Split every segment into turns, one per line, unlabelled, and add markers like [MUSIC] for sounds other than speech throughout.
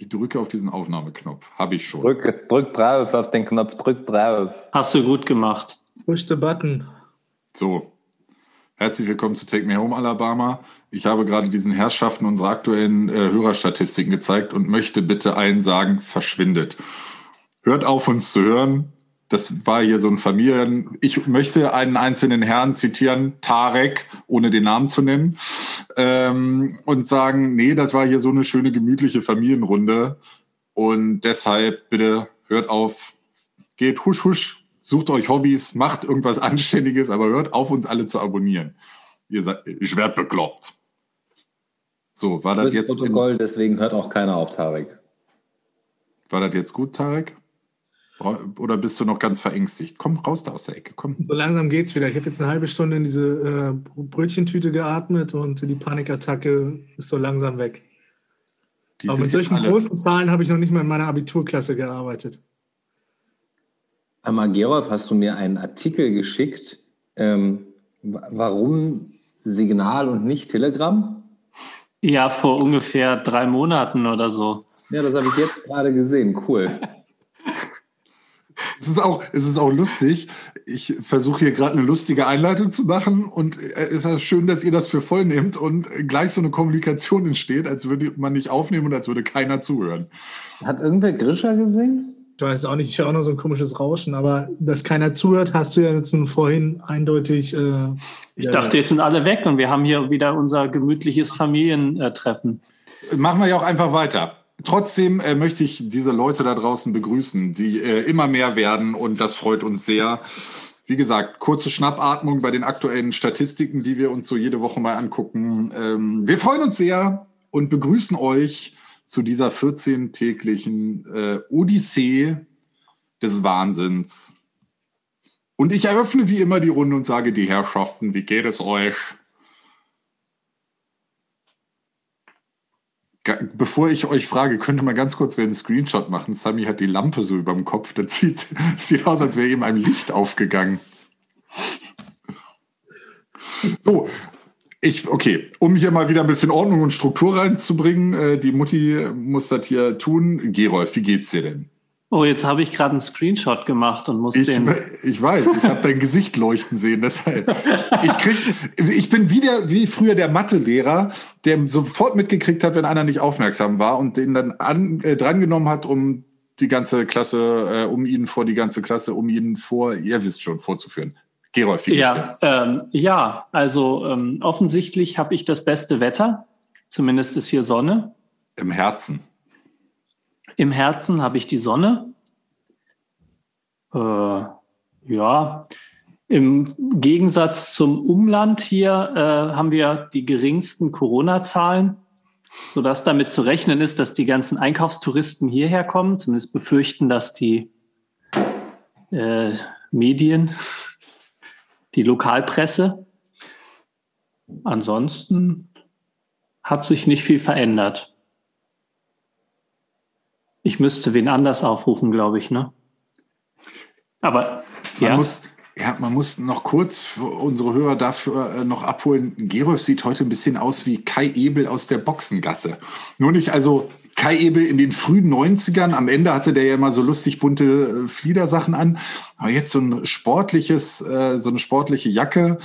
Ich drücke auf diesen Aufnahmeknopf. Habe ich schon.
Drück, drück drauf auf den Knopf, drück drauf.
Hast du gut gemacht.
Push the button.
So. Herzlich willkommen zu Take Me Home Alabama. Ich habe gerade diesen Herrschaften unsere aktuellen äh, Hörerstatistiken gezeigt und möchte bitte allen sagen, verschwindet. Hört auf, uns zu hören. Das war hier so ein Familien. Ich möchte einen einzelnen Herrn zitieren, Tarek, ohne den Namen zu nennen, ähm, und sagen, nee, das war hier so eine schöne, gemütliche Familienrunde. Und deshalb bitte hört auf, geht husch, husch, sucht euch Hobbys, macht irgendwas Anständiges, aber hört auf, uns alle zu abonnieren. Ihr seid, ich werde bekloppt. So, war das jetzt.
Protokoll, deswegen hört auch keiner auf Tarek.
War das jetzt gut, Tarek? Oder bist du noch ganz verängstigt? Komm raus da aus der Ecke, komm.
So langsam geht's wieder. Ich habe jetzt eine halbe Stunde in diese äh, Brötchentüte geatmet und die Panikattacke ist so langsam weg. Die Aber mit solchen großen Zahlen habe ich noch nicht mal in meiner Abiturklasse gearbeitet.
Amagerov, hast du mir einen Artikel geschickt, ähm, warum Signal und nicht Telegram?
Ja, vor ungefähr drei Monaten oder so.
Ja, das habe ich jetzt gerade gesehen. Cool. [LAUGHS]
Es ist auch, es ist auch lustig. Ich versuche hier gerade eine lustige Einleitung zu machen und es ist schön, dass ihr das für voll nehmt und gleich so eine Kommunikation entsteht, als würde man nicht aufnehmen und als würde keiner zuhören.
Hat irgendwer Grischer gesehen?
Ich weiß auch nicht, ich höre auch noch so ein komisches Rauschen, aber dass keiner zuhört, hast du ja jetzt vorhin eindeutig. Äh,
ich ja, dachte, jetzt sind alle weg und wir haben hier wieder unser gemütliches Familientreffen.
Machen wir ja auch einfach weiter. Trotzdem äh, möchte ich diese Leute da draußen begrüßen, die äh, immer mehr werden und das freut uns sehr. Wie gesagt, kurze Schnappatmung bei den aktuellen Statistiken, die wir uns so jede Woche mal angucken. Ähm, wir freuen uns sehr und begrüßen euch zu dieser 14-täglichen äh, Odyssee des Wahnsinns. Und ich eröffne wie immer die Runde und sage, die Herrschaften, wie geht es euch? Bevor ich euch frage, könnt ihr mal ganz kurz einen Screenshot machen. Sami hat die Lampe so über dem Kopf. Das sieht, [LAUGHS] sieht aus, als wäre ihm ein Licht aufgegangen. So, ich, okay, um hier mal wieder ein bisschen Ordnung und Struktur reinzubringen, äh, die Mutti muss das hier tun. Gerolf, wie geht's dir denn?
Oh, jetzt habe ich gerade einen Screenshot gemacht und muss
ich,
den.
Ich weiß, ich habe dein [LAUGHS] Gesicht leuchten sehen, deshalb. Ich, krieg, ich bin wieder wie früher der Mathelehrer, der sofort mitgekriegt hat, wenn einer nicht aufmerksam war und den dann an, äh, drangenommen hat, um die ganze Klasse, äh, um ihn vor die ganze Klasse, um ihn vor, ihr wisst schon, vorzuführen.
Gerolf, wie ja, ähm, ja, also ähm, offensichtlich habe ich das beste Wetter. Zumindest ist hier Sonne.
Im Herzen.
Im Herzen habe ich die Sonne. Äh, ja, im Gegensatz zum Umland hier äh, haben wir die geringsten Corona-Zahlen, sodass damit zu rechnen ist, dass die ganzen Einkaufstouristen hierher kommen. Zumindest befürchten das die äh, Medien, die Lokalpresse. Ansonsten hat sich nicht viel verändert. Ich müsste wen anders aufrufen, glaube ich, ne? Aber
man ja. muss ja, man muss noch kurz für unsere Hörer dafür äh, noch abholen. Gerolf sieht heute ein bisschen aus wie Kai Ebel aus der Boxengasse. Nur nicht also Kai Ebel in den frühen 90ern. Am Ende hatte der ja immer so lustig bunte äh, Fliedersachen an. Aber jetzt so ein sportliches, äh, so eine sportliche Jacke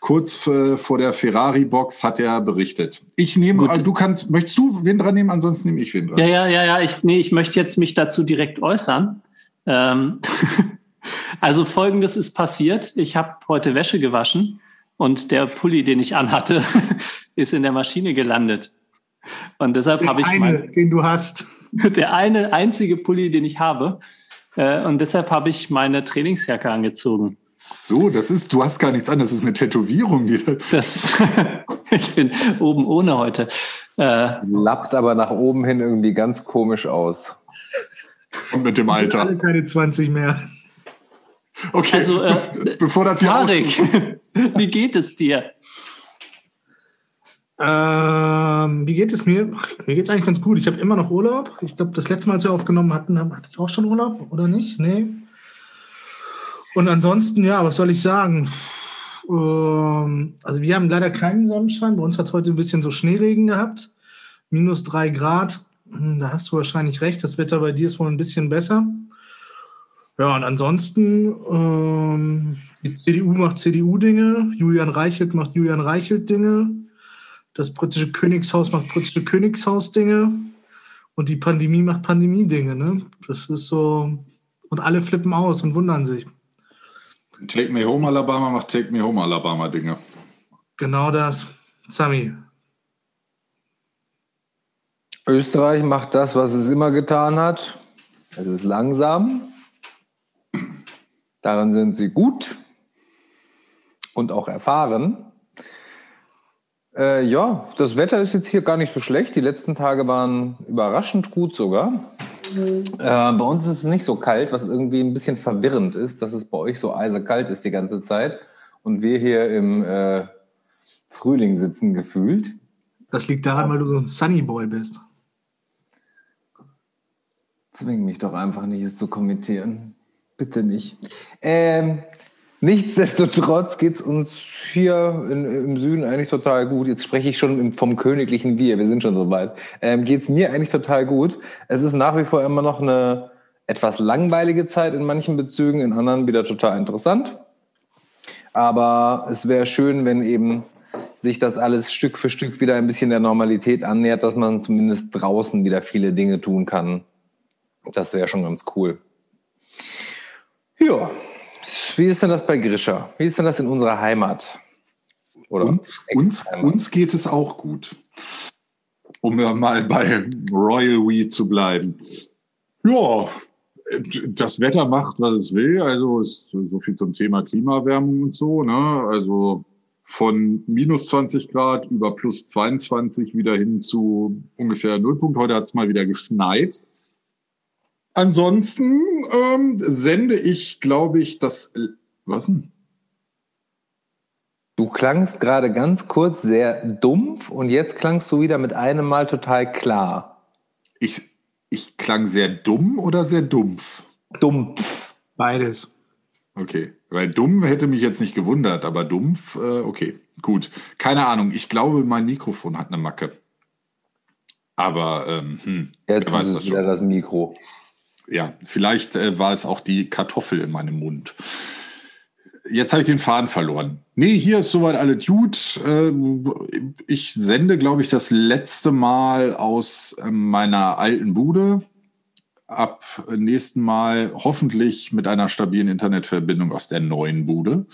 kurz äh, vor der Ferrari-Box hat er berichtet. Ich nehme, Gut. du kannst, möchtest du wen dran nehmen? Ansonsten nehme ich wen dran.
Ja, ja, ja, ja. Ich, nee, ich möchte jetzt mich dazu direkt äußern. Ähm, [LAUGHS] also folgendes ist passiert. Ich habe heute Wäsche gewaschen und der Pulli, den ich anhatte, [LAUGHS] ist in der Maschine gelandet. Und deshalb habe ich
eine, mein, den du hast. [LAUGHS]
Der eine einzige Pulli, den ich habe. Äh, und deshalb habe ich meine Trainingsjacke angezogen.
So, das ist, du hast gar nichts an, das ist eine Tätowierung. Die
das, [LAUGHS] ich bin oben ohne heute.
Äh, Lappt aber nach oben hin irgendwie ganz komisch aus.
Und mit dem Alter.
Alle keine 20 mehr.
Okay, also, äh, bevor das hier
Tarek, [LAUGHS] wie geht es dir?
Ähm, wie geht es mir? Ach, mir geht es eigentlich ganz gut. Ich habe immer noch Urlaub. Ich glaube, das letzte Mal, als wir aufgenommen hatten, hatte ich auch schon Urlaub, oder nicht? Nee. Und ansonsten, ja, was soll ich sagen? Ähm, also wir haben leider keinen Sonnenschein. Bei uns hat es heute ein bisschen so Schneeregen gehabt. Minus drei Grad. Hm, Da hast du wahrscheinlich recht. Das Wetter bei dir ist wohl ein bisschen besser. Ja, und ansonsten, ähm, die CDU macht CDU-Dinge, Julian Reichelt macht Julian Reichelt-Dinge, das britische Königshaus macht britische Königshaus-Dinge und die Pandemie macht Pandemie-Dinge. Ne? Das ist so, und alle flippen aus und wundern sich.
Take Me Home Alabama macht Take Me Home Alabama Dinge.
Genau das. Sami,
Österreich macht das, was es immer getan hat. Es ist langsam. Darin sind sie gut und auch erfahren. Äh, ja, das Wetter ist jetzt hier gar nicht so schlecht. Die letzten Tage waren überraschend gut sogar. Äh, bei uns ist es nicht so kalt, was irgendwie ein bisschen verwirrend ist, dass es bei euch so eisekalt ist die ganze Zeit und wir hier im äh, Frühling sitzen gefühlt.
das liegt daran, weil du so ein Sunnyboy bist.
Zwing mich doch einfach nicht, es zu kommentieren. Bitte nicht. Ähm, nichtsdestotrotz geht es uns hier in, im Süden eigentlich total gut. Jetzt spreche ich schon vom königlichen Wir, wir sind schon so weit. Ähm, geht es mir eigentlich total gut. Es ist nach wie vor immer noch eine etwas langweilige Zeit in manchen Bezügen, in anderen wieder total interessant. Aber es wäre schön, wenn eben sich das alles Stück für Stück wieder ein bisschen der Normalität annähert, dass man zumindest draußen wieder viele Dinge tun kann. Das wäre schon ganz cool. Ja, wie ist denn das bei Grisha? Wie ist denn das in unserer Heimat? Oder
Uns, uns, uns geht es auch gut. Um ja mal bei Royal We zu bleiben. Ja, das Wetter macht, was es will. Also ist so viel zum Thema Klimaerwärmung und so. Ne? Also von minus 20 Grad über plus 22 wieder hin zu ungefähr Nullpunkt. Heute hat es mal wieder geschneit. Ansonsten ähm, sende ich, glaube ich, das. Was denn?
Du klangst gerade ganz kurz sehr dumpf und jetzt klangst du wieder mit einem Mal total klar.
Ich, ich klang sehr dumm oder sehr dumpf?
Dumpf.
Beides.
Okay, weil dumm hätte mich jetzt nicht gewundert, aber dumpf, äh, okay, gut. Keine Ahnung, ich glaube, mein Mikrofon hat eine Macke. Aber ähm, hm,
Jetzt
wer weiß
ist
das
es wieder
schon.
das Mikro.
Ja, vielleicht äh, war es auch die Kartoffel in meinem Mund. Jetzt habe ich den Faden verloren. Nee, hier ist soweit alles gut. Ähm, Ich sende, glaube ich, das letzte Mal aus ähm, meiner alten Bude. Ab nächsten Mal hoffentlich mit einer stabilen Internetverbindung aus der neuen Bude.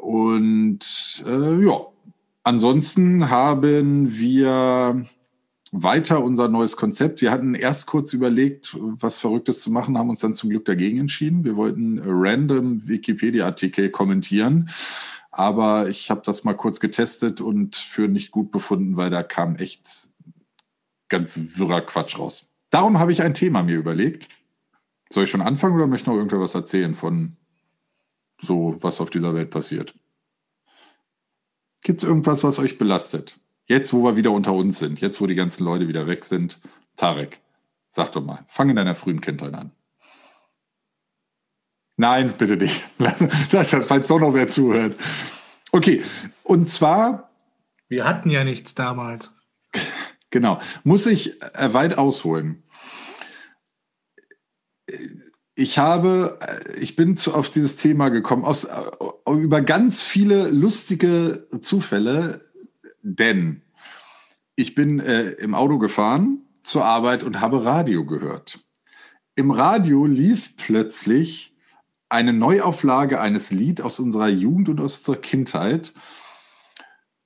Und äh, ja, ansonsten haben wir weiter unser neues Konzept. Wir hatten erst kurz überlegt, was Verrücktes zu machen, haben uns dann zum Glück dagegen entschieden. Wir wollten random Wikipedia-Artikel kommentieren, aber ich habe das mal kurz getestet und für nicht gut befunden, weil da kam echt ganz wirrer Quatsch raus. Darum habe ich ein Thema mir überlegt. Soll ich schon anfangen oder möchte noch irgendwer was erzählen von so, was auf dieser Welt passiert? Gibt es irgendwas, was euch belastet? Jetzt, wo wir wieder unter uns sind, jetzt, wo die ganzen Leute wieder weg sind. Tarek, sag doch mal, fang in deiner frühen Kindheit an. Nein, bitte nicht. [LAUGHS] Lass, lass das, falls doch noch wer zuhört. Okay, und zwar
Wir hatten ja nichts damals. [LAUGHS]
Genau. Muss ich äh, weit ausholen. Ich habe, äh, ich bin zu, auf dieses Thema gekommen aus, äh, über ganz viele lustige Zufälle, denn ich bin äh, im Auto gefahren zur Arbeit und habe Radio gehört. Im Radio lief plötzlich eine Neuauflage eines Lied aus unserer Jugend und aus unserer Kindheit.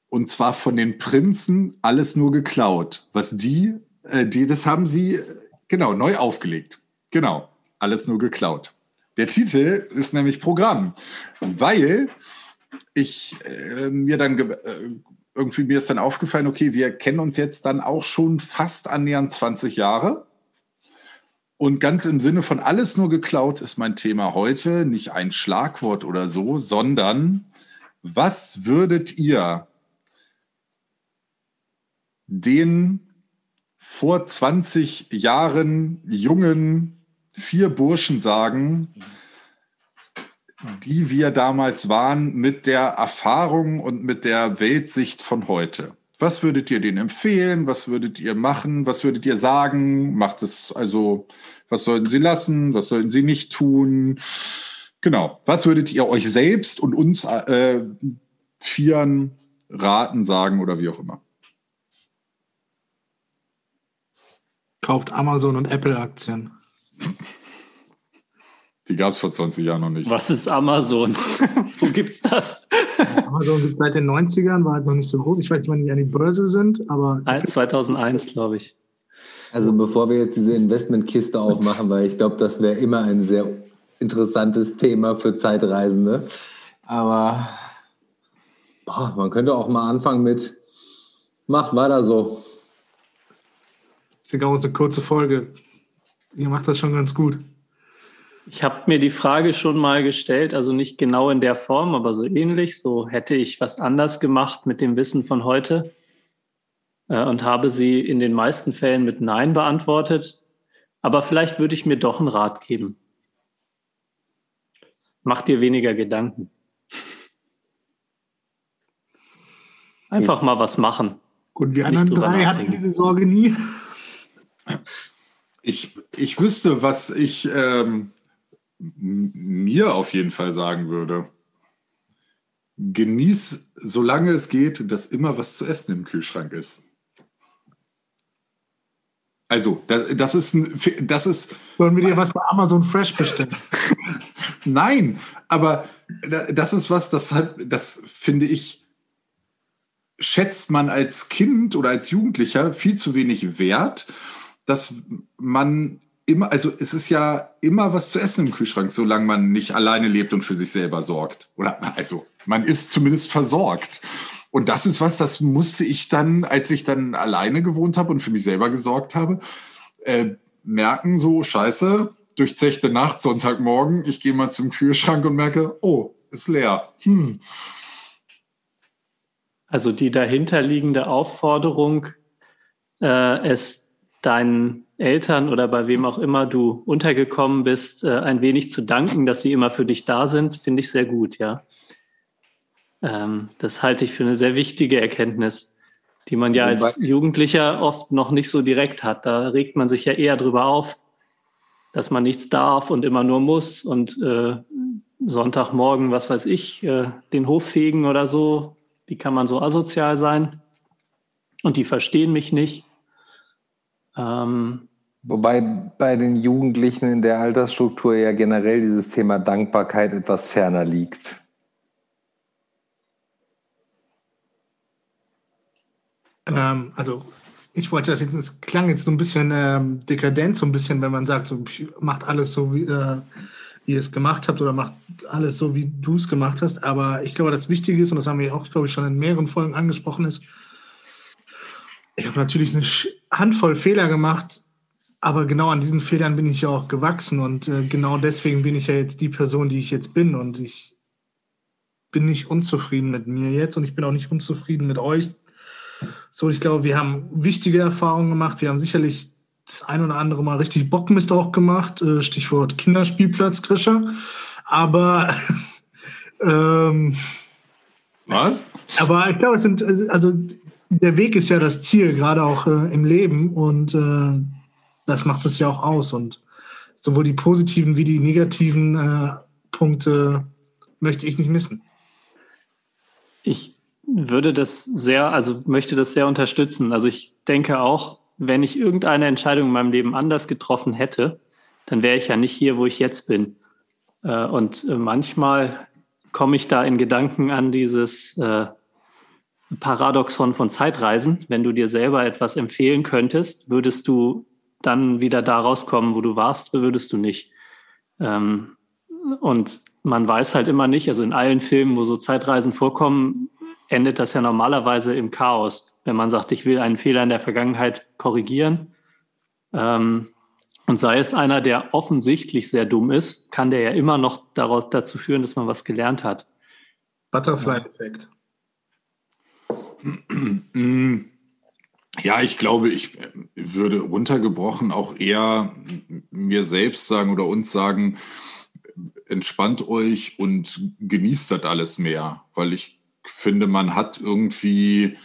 Und zwar von den Prinzen alles nur geklaut. Was die, äh, die, das haben sie, äh, genau, neu aufgelegt. Genau, alles nur geklaut. Der Titel ist nämlich Programm, weil ich äh, mir dann äh, irgendwie mir ist dann aufgefallen, okay, wir kennen uns jetzt dann auch schon fast annähernd 20 Jahre. Und ganz im Sinne von alles nur geklaut ist mein Thema heute nicht ein Schlagwort oder so, sondern was würdet ihr den vor 20 Jahren jungen vier Burschen sagen, die wir damals waren, mit der Erfahrung und mit der Weltsicht von heute. Was würdet ihr denen empfehlen? Was würdet ihr machen? Was würdet ihr sagen? Macht es also, was sollten sie lassen? Was sollten sie nicht tun? Genau. Was würdet ihr euch selbst und uns äh, Vieren raten, sagen oder wie auch immer?
Kauft Amazon und Apple Aktien. [LAUGHS]
Die gab es vor 20 Jahren noch nicht.
Was ist Amazon? [LAUGHS] Wo gibt's das?
Amazon gibt seit den 90ern, war halt noch nicht so groß. Ich weiß nicht, wann die an die Börse sind, aber.
2001, glaube ich.
Also bevor wir jetzt diese Investmentkiste aufmachen, weil ich glaube, das wäre immer ein sehr interessantes Thema für Zeitreisende. Aber boah, man könnte auch mal anfangen mit, mach weiter so.
Ich denke auch eine kurze Folge. Ihr macht das schon ganz gut.
Ich habe mir die Frage schon mal gestellt, also nicht genau in der Form, aber so ähnlich. So hätte ich was anders gemacht mit dem Wissen von heute äh, und habe sie in den meisten Fällen mit Nein beantwortet. Aber vielleicht würde ich mir doch einen Rat geben. Mach dir weniger Gedanken. Einfach mal was machen.
Gut, wir anderen drei hatten diese Sorge nie.
Ich, ich wüsste, was ich ähm, mir auf jeden Fall sagen würde. Genieß, solange es geht, dass immer was zu essen im Kühlschrank ist. Also, das, das ist ein, das ist.
Sollen wir dir was bei Amazon Fresh bestellen? [LAUGHS]
Nein, aber das ist was, das hat, das finde ich, schätzt man als Kind oder als Jugendlicher viel zu wenig wert, dass man immer, also es ist ja immer was zu essen im Kühlschrank, solange man nicht alleine lebt und für sich selber sorgt. Oder also man ist zumindest versorgt. Und das ist was, das musste ich dann, als ich dann alleine gewohnt habe und für mich selber gesorgt habe, äh, merken, so scheiße, durchzechte Nacht, Sonntagmorgen, ich gehe mal zum Kühlschrank und merke, oh, ist leer. Hm.
Also die dahinterliegende Aufforderung, äh, es deinen Eltern oder bei wem auch immer du untergekommen bist, äh, ein wenig zu danken, dass sie immer für dich da sind, finde ich sehr gut, ja. Ähm, das halte ich für eine sehr wichtige Erkenntnis, die man ja als Jugendlicher oft noch nicht so direkt hat. Da regt man sich ja eher drüber auf, dass man nichts darf und immer nur muss und äh, Sonntagmorgen, was weiß ich, äh, den Hof fegen oder so. Wie kann man so asozial sein? Und die verstehen mich nicht.
Ähm, Wobei bei den Jugendlichen in der Altersstruktur ja generell dieses Thema Dankbarkeit etwas ferner liegt.
Ähm, also ich wollte das jetzt, es klang jetzt so ein bisschen ähm, dekadent, so ein bisschen, wenn man sagt, so macht alles so, wie, äh, wie ihr es gemacht habt oder macht alles so, wie du es gemacht hast. Aber ich glaube, das Wichtige ist, und das haben wir auch, glaube ich, schon in mehreren Folgen angesprochen, ist, ich habe natürlich eine Handvoll Fehler gemacht, aber genau an diesen Fehlern bin ich ja auch gewachsen und äh, genau deswegen bin ich ja jetzt die Person, die ich jetzt bin und ich bin nicht unzufrieden mit mir jetzt und ich bin auch nicht unzufrieden mit euch. So, ich glaube, wir haben wichtige Erfahrungen gemacht. Wir haben sicherlich das ein oder andere Mal richtig Bockmist auch gemacht. Äh, Stichwort Kinderspielplatz, Grischer. Aber [LAUGHS] ähm,
was?
Aber ich glaube, es sind also der Weg ist ja das Ziel, gerade auch äh, im Leben. Und äh, das macht es ja auch aus. Und sowohl die positiven wie die negativen äh, Punkte möchte ich nicht missen.
Ich würde das sehr, also möchte das sehr unterstützen. Also ich denke auch, wenn ich irgendeine Entscheidung in meinem Leben anders getroffen hätte, dann wäre ich ja nicht hier, wo ich jetzt bin. Äh, und äh, manchmal komme ich da in Gedanken an dieses äh, Paradoxon von Zeitreisen. Wenn du dir selber etwas empfehlen könntest, würdest du dann wieder da rauskommen, wo du warst, würdest du nicht. Ähm, und man weiß halt immer nicht, also in allen Filmen, wo so Zeitreisen vorkommen, endet das ja normalerweise im Chaos. Wenn man sagt, ich will einen Fehler in der Vergangenheit korrigieren, ähm, und sei es einer, der offensichtlich sehr dumm ist, kann der ja immer noch daraus, dazu führen, dass man was gelernt hat.
Butterfly-Effekt.
Ja, ich glaube, ich würde runtergebrochen auch eher mir selbst sagen oder uns sagen, entspannt euch und genießt das alles mehr, weil ich finde, man hat irgendwie,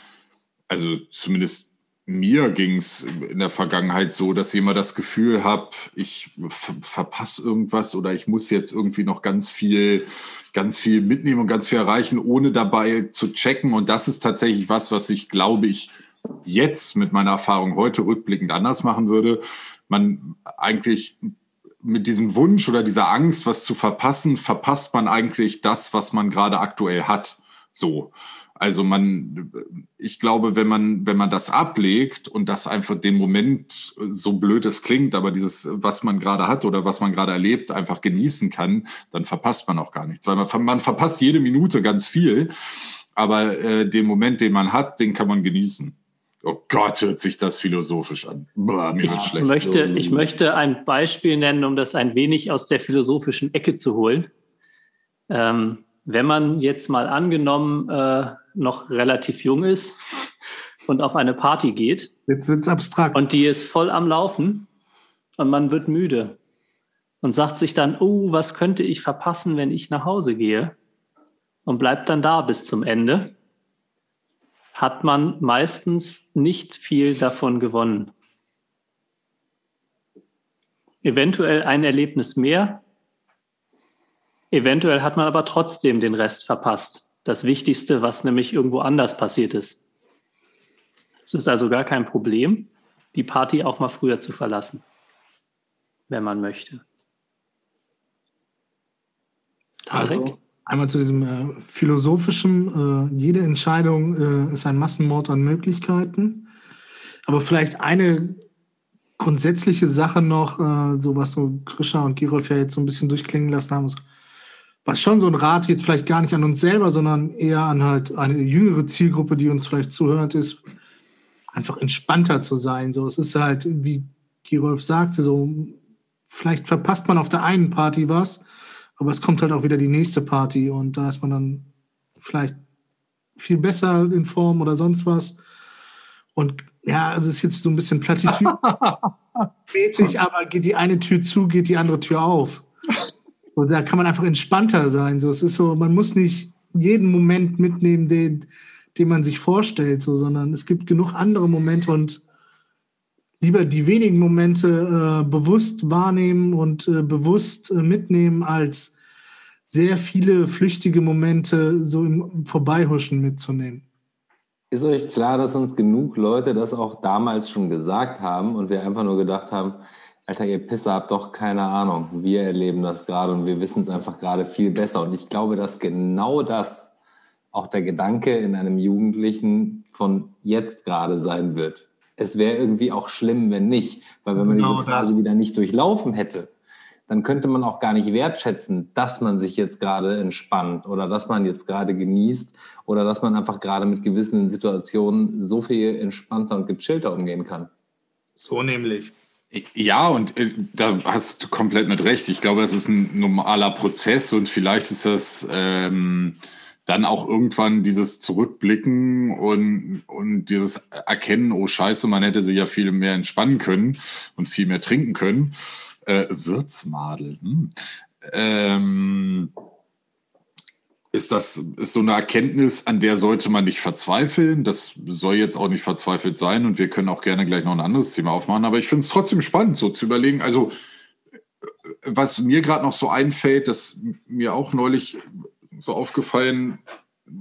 also zumindest mir ging es in der Vergangenheit so, dass ich immer das Gefühl habe, ich verpasse irgendwas oder ich muss jetzt irgendwie noch ganz viel, ganz viel mitnehmen und ganz viel erreichen, ohne dabei zu checken. Und das ist tatsächlich was, was ich glaube ich jetzt mit meiner Erfahrung heute rückblickend anders machen würde. Man eigentlich mit diesem Wunsch oder dieser Angst, was zu verpassen, verpasst man eigentlich das, was man gerade aktuell hat. So. Also man, ich glaube, wenn man, wenn man das ablegt und das einfach den Moment, so blöd es klingt, aber dieses, was man gerade hat oder was man gerade erlebt, einfach genießen kann, dann verpasst man auch gar nichts. Weil man, man verpasst jede Minute ganz viel, aber äh, den Moment, den man hat, den kann man genießen. Oh Gott, hört sich das philosophisch an. Boah, mir wird schlecht.
Möchte, ich möchte ein Beispiel nennen, um das ein wenig aus der philosophischen Ecke zu holen. Ähm, wenn man jetzt mal angenommen äh, noch relativ jung ist und auf eine Party geht.
Jetzt wird es abstrakt.
Und die ist voll am Laufen und man wird müde und sagt sich dann, oh, was könnte ich verpassen, wenn ich nach Hause gehe? Und bleibt dann da bis zum Ende, hat man meistens nicht viel davon gewonnen. Eventuell ein Erlebnis mehr, eventuell hat man aber trotzdem den Rest verpasst das Wichtigste, was nämlich irgendwo anders passiert ist. Es ist also gar kein Problem, die Party auch mal früher zu verlassen, wenn man möchte.
Also, einmal zu diesem äh, philosophischen, äh, jede Entscheidung äh, ist ein Massenmord an Möglichkeiten. Aber vielleicht eine grundsätzliche Sache noch, äh, so was so Grisha und Girolf ja jetzt so ein bisschen durchklingen lassen haben, was schon so ein Rat jetzt vielleicht gar nicht an uns selber, sondern eher an halt eine jüngere Zielgruppe, die uns vielleicht zuhört, ist, einfach entspannter zu sein. So, es ist halt, wie Kirolf sagte, so, vielleicht verpasst man auf der einen Party was, aber es kommt halt auch wieder die nächste Party und da ist man dann vielleicht viel besser in Form oder sonst was. Und ja, also es ist jetzt so ein bisschen Plattitüd mäßig, [LAUGHS] aber geht die eine Tür zu, geht die andere Tür auf. Und da kann man einfach entspannter sein. So, es ist so, man muss nicht jeden Moment mitnehmen, den, den man sich vorstellt, so, sondern es gibt genug andere Momente und lieber die wenigen Momente äh, bewusst wahrnehmen und äh, bewusst äh, mitnehmen, als sehr viele flüchtige Momente so im Vorbeihuschen mitzunehmen.
Ist euch klar, dass uns genug Leute das auch damals schon gesagt haben und wir einfach nur gedacht haben, Alter, ihr Pisser habt doch keine Ahnung. Wir erleben das gerade und wir wissen es einfach gerade viel besser. Und ich glaube, dass genau das auch der Gedanke in einem Jugendlichen von jetzt gerade sein wird. Es wäre irgendwie auch schlimm, wenn nicht. Weil wenn man genau diese Phase das. wieder nicht durchlaufen hätte, dann könnte man auch gar nicht wertschätzen, dass man sich jetzt gerade entspannt oder dass man jetzt gerade genießt oder dass man einfach gerade mit gewissen Situationen so viel entspannter und gechillter umgehen kann.
So nämlich.
Ja, und äh, da hast du komplett mit recht. Ich glaube, es ist ein normaler Prozess und vielleicht ist das ähm, dann auch irgendwann dieses Zurückblicken und, und dieses Erkennen, oh Scheiße, man hätte sich ja viel mehr entspannen können und viel mehr trinken können. Äh, Würzmadel. Hm. Ähm, ist das ist so eine Erkenntnis, an der sollte man nicht verzweifeln. Das soll jetzt auch nicht verzweifelt sein und wir können auch gerne gleich noch ein anderes Thema aufmachen. Aber ich finde es trotzdem spannend, so zu überlegen. Also was mir gerade noch so einfällt, das mir auch neulich so aufgefallen,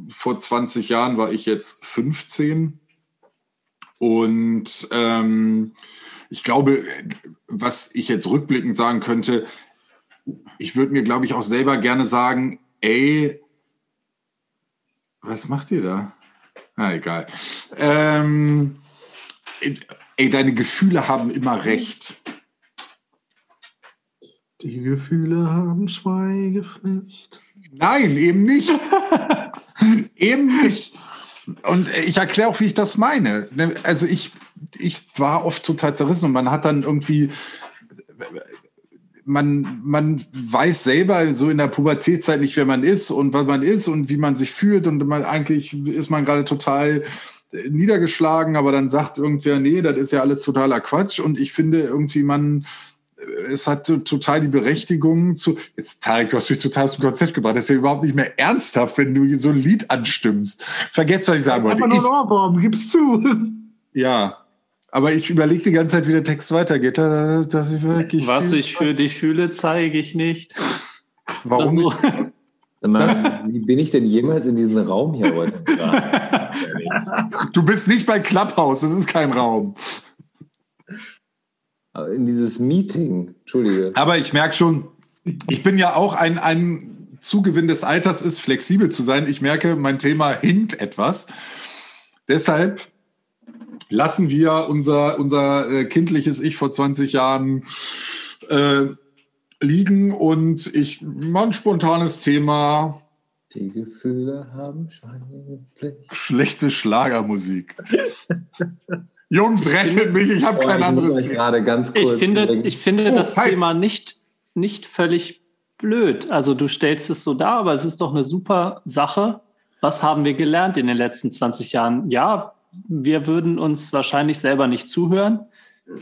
vor 20 Jahren war ich jetzt 15 und ähm, ich glaube, was ich jetzt rückblickend sagen könnte, ich würde mir, glaube ich, auch selber gerne sagen, ey, was macht ihr da? Na, egal. Ähm, ey, deine Gefühle haben immer recht.
Die Gefühle haben Schweigepflicht.
Nein, eben nicht. [LAUGHS] eben nicht. Und ich erkläre auch, wie ich das meine. Also ich, ich war oft total zerrissen und man hat dann irgendwie man, man weiß selber so in der Pubertätzeit nicht, wer man ist und was man ist und wie man sich fühlt. Und man, eigentlich ist man gerade total äh, niedergeschlagen, aber dann sagt irgendwer, nee, das ist ja alles totaler Quatsch. Und ich finde irgendwie, man, es hat total die Berechtigung zu. Jetzt, Tarek, du hast mich total aus dem Konzept gebracht. Das ist ja überhaupt nicht mehr ernsthaft, wenn du so ein Lied anstimmst. Vergesst, was ich sagen wollte.
Einfach nur ein Ohrwurm, gib's zu.
Ja, aber ich überlege die ganze Zeit, wie der Text weitergeht. Dass ich wirklich
Was ich für dich fühle, zeige ich nicht.
Warum
Also,
mal, wie bin ich denn jemals in diesen Raum hier heute?
Du bist nicht bei Clubhouse, das ist kein Raum.
In dieses Meeting, Entschuldige.
Aber ich merke schon, ich bin ja auch ein, ein Zugewinn des Alters ist, flexibel zu sein. Ich merke, mein Thema hinkt etwas. Deshalb lassen wir unser, unser äh, kindliches Ich vor 20 Jahren äh, liegen und ich mache ein spontanes Thema.
Die Gefühle haben Schweinepflicht.
Schlechte Schlagermusik. [LAUGHS] Jungs, rettet mich, ich habe
Oh,
kein
ich
anderes Thema.
gerade ganz kurz
ich finde, ich finde
Oh,
das
halt.
Thema nicht, nicht völlig blöd. Also du stellst es so dar, aber es ist doch eine super Sache. Was haben wir gelernt in den letzten 20 Jahren? Ja, wir würden uns wahrscheinlich selber nicht zuhören,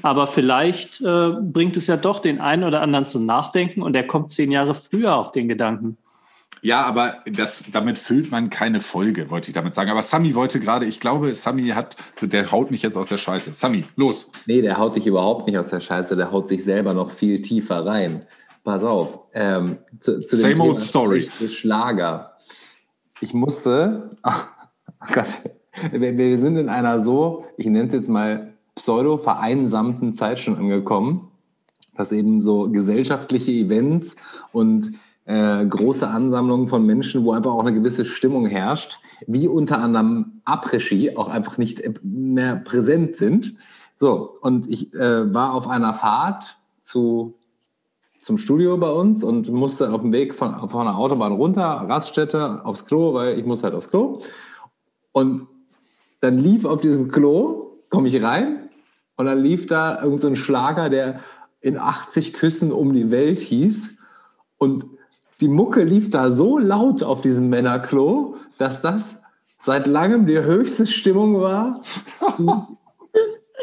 aber vielleicht äh, bringt es ja doch den einen oder anderen zum Nachdenken und er kommt zehn Jahre früher auf den Gedanken.
Ja, aber das, damit füllt man keine Folge, wollte ich damit sagen. Aber Sami wollte gerade, ich glaube, Sami hat, der haut mich jetzt aus der Scheiße. Sami, los.
Nee, der haut dich überhaupt nicht aus der Scheiße, der haut sich selber noch viel tiefer rein. Pass auf. Ähm, zu, zu
Same old
Thema
story.
Schlager. Ich musste, [LAUGHS] oh Gott, wir, wir sind in einer so, ich nenne es jetzt mal pseudo-vereinsamten Zeit schon angekommen, dass eben so gesellschaftliche Events und äh, große Ansammlungen von Menschen, wo einfach auch eine gewisse Stimmung herrscht, wie unter anderem Après-Ski auch einfach nicht mehr präsent sind. So, und ich äh, war auf einer Fahrt zu, zum Studio bei uns und musste auf dem Weg von, von der Autobahn runter, Raststätte, aufs Klo, weil ich musste halt aufs Klo. Und dann lief auf diesem Klo, komme ich rein und dann lief da irgend so Schlager, der in 80 Küssen um die Welt hieß. Und die Mucke lief da so laut auf diesem Männerklo, dass das seit langem die höchste Stimmung war.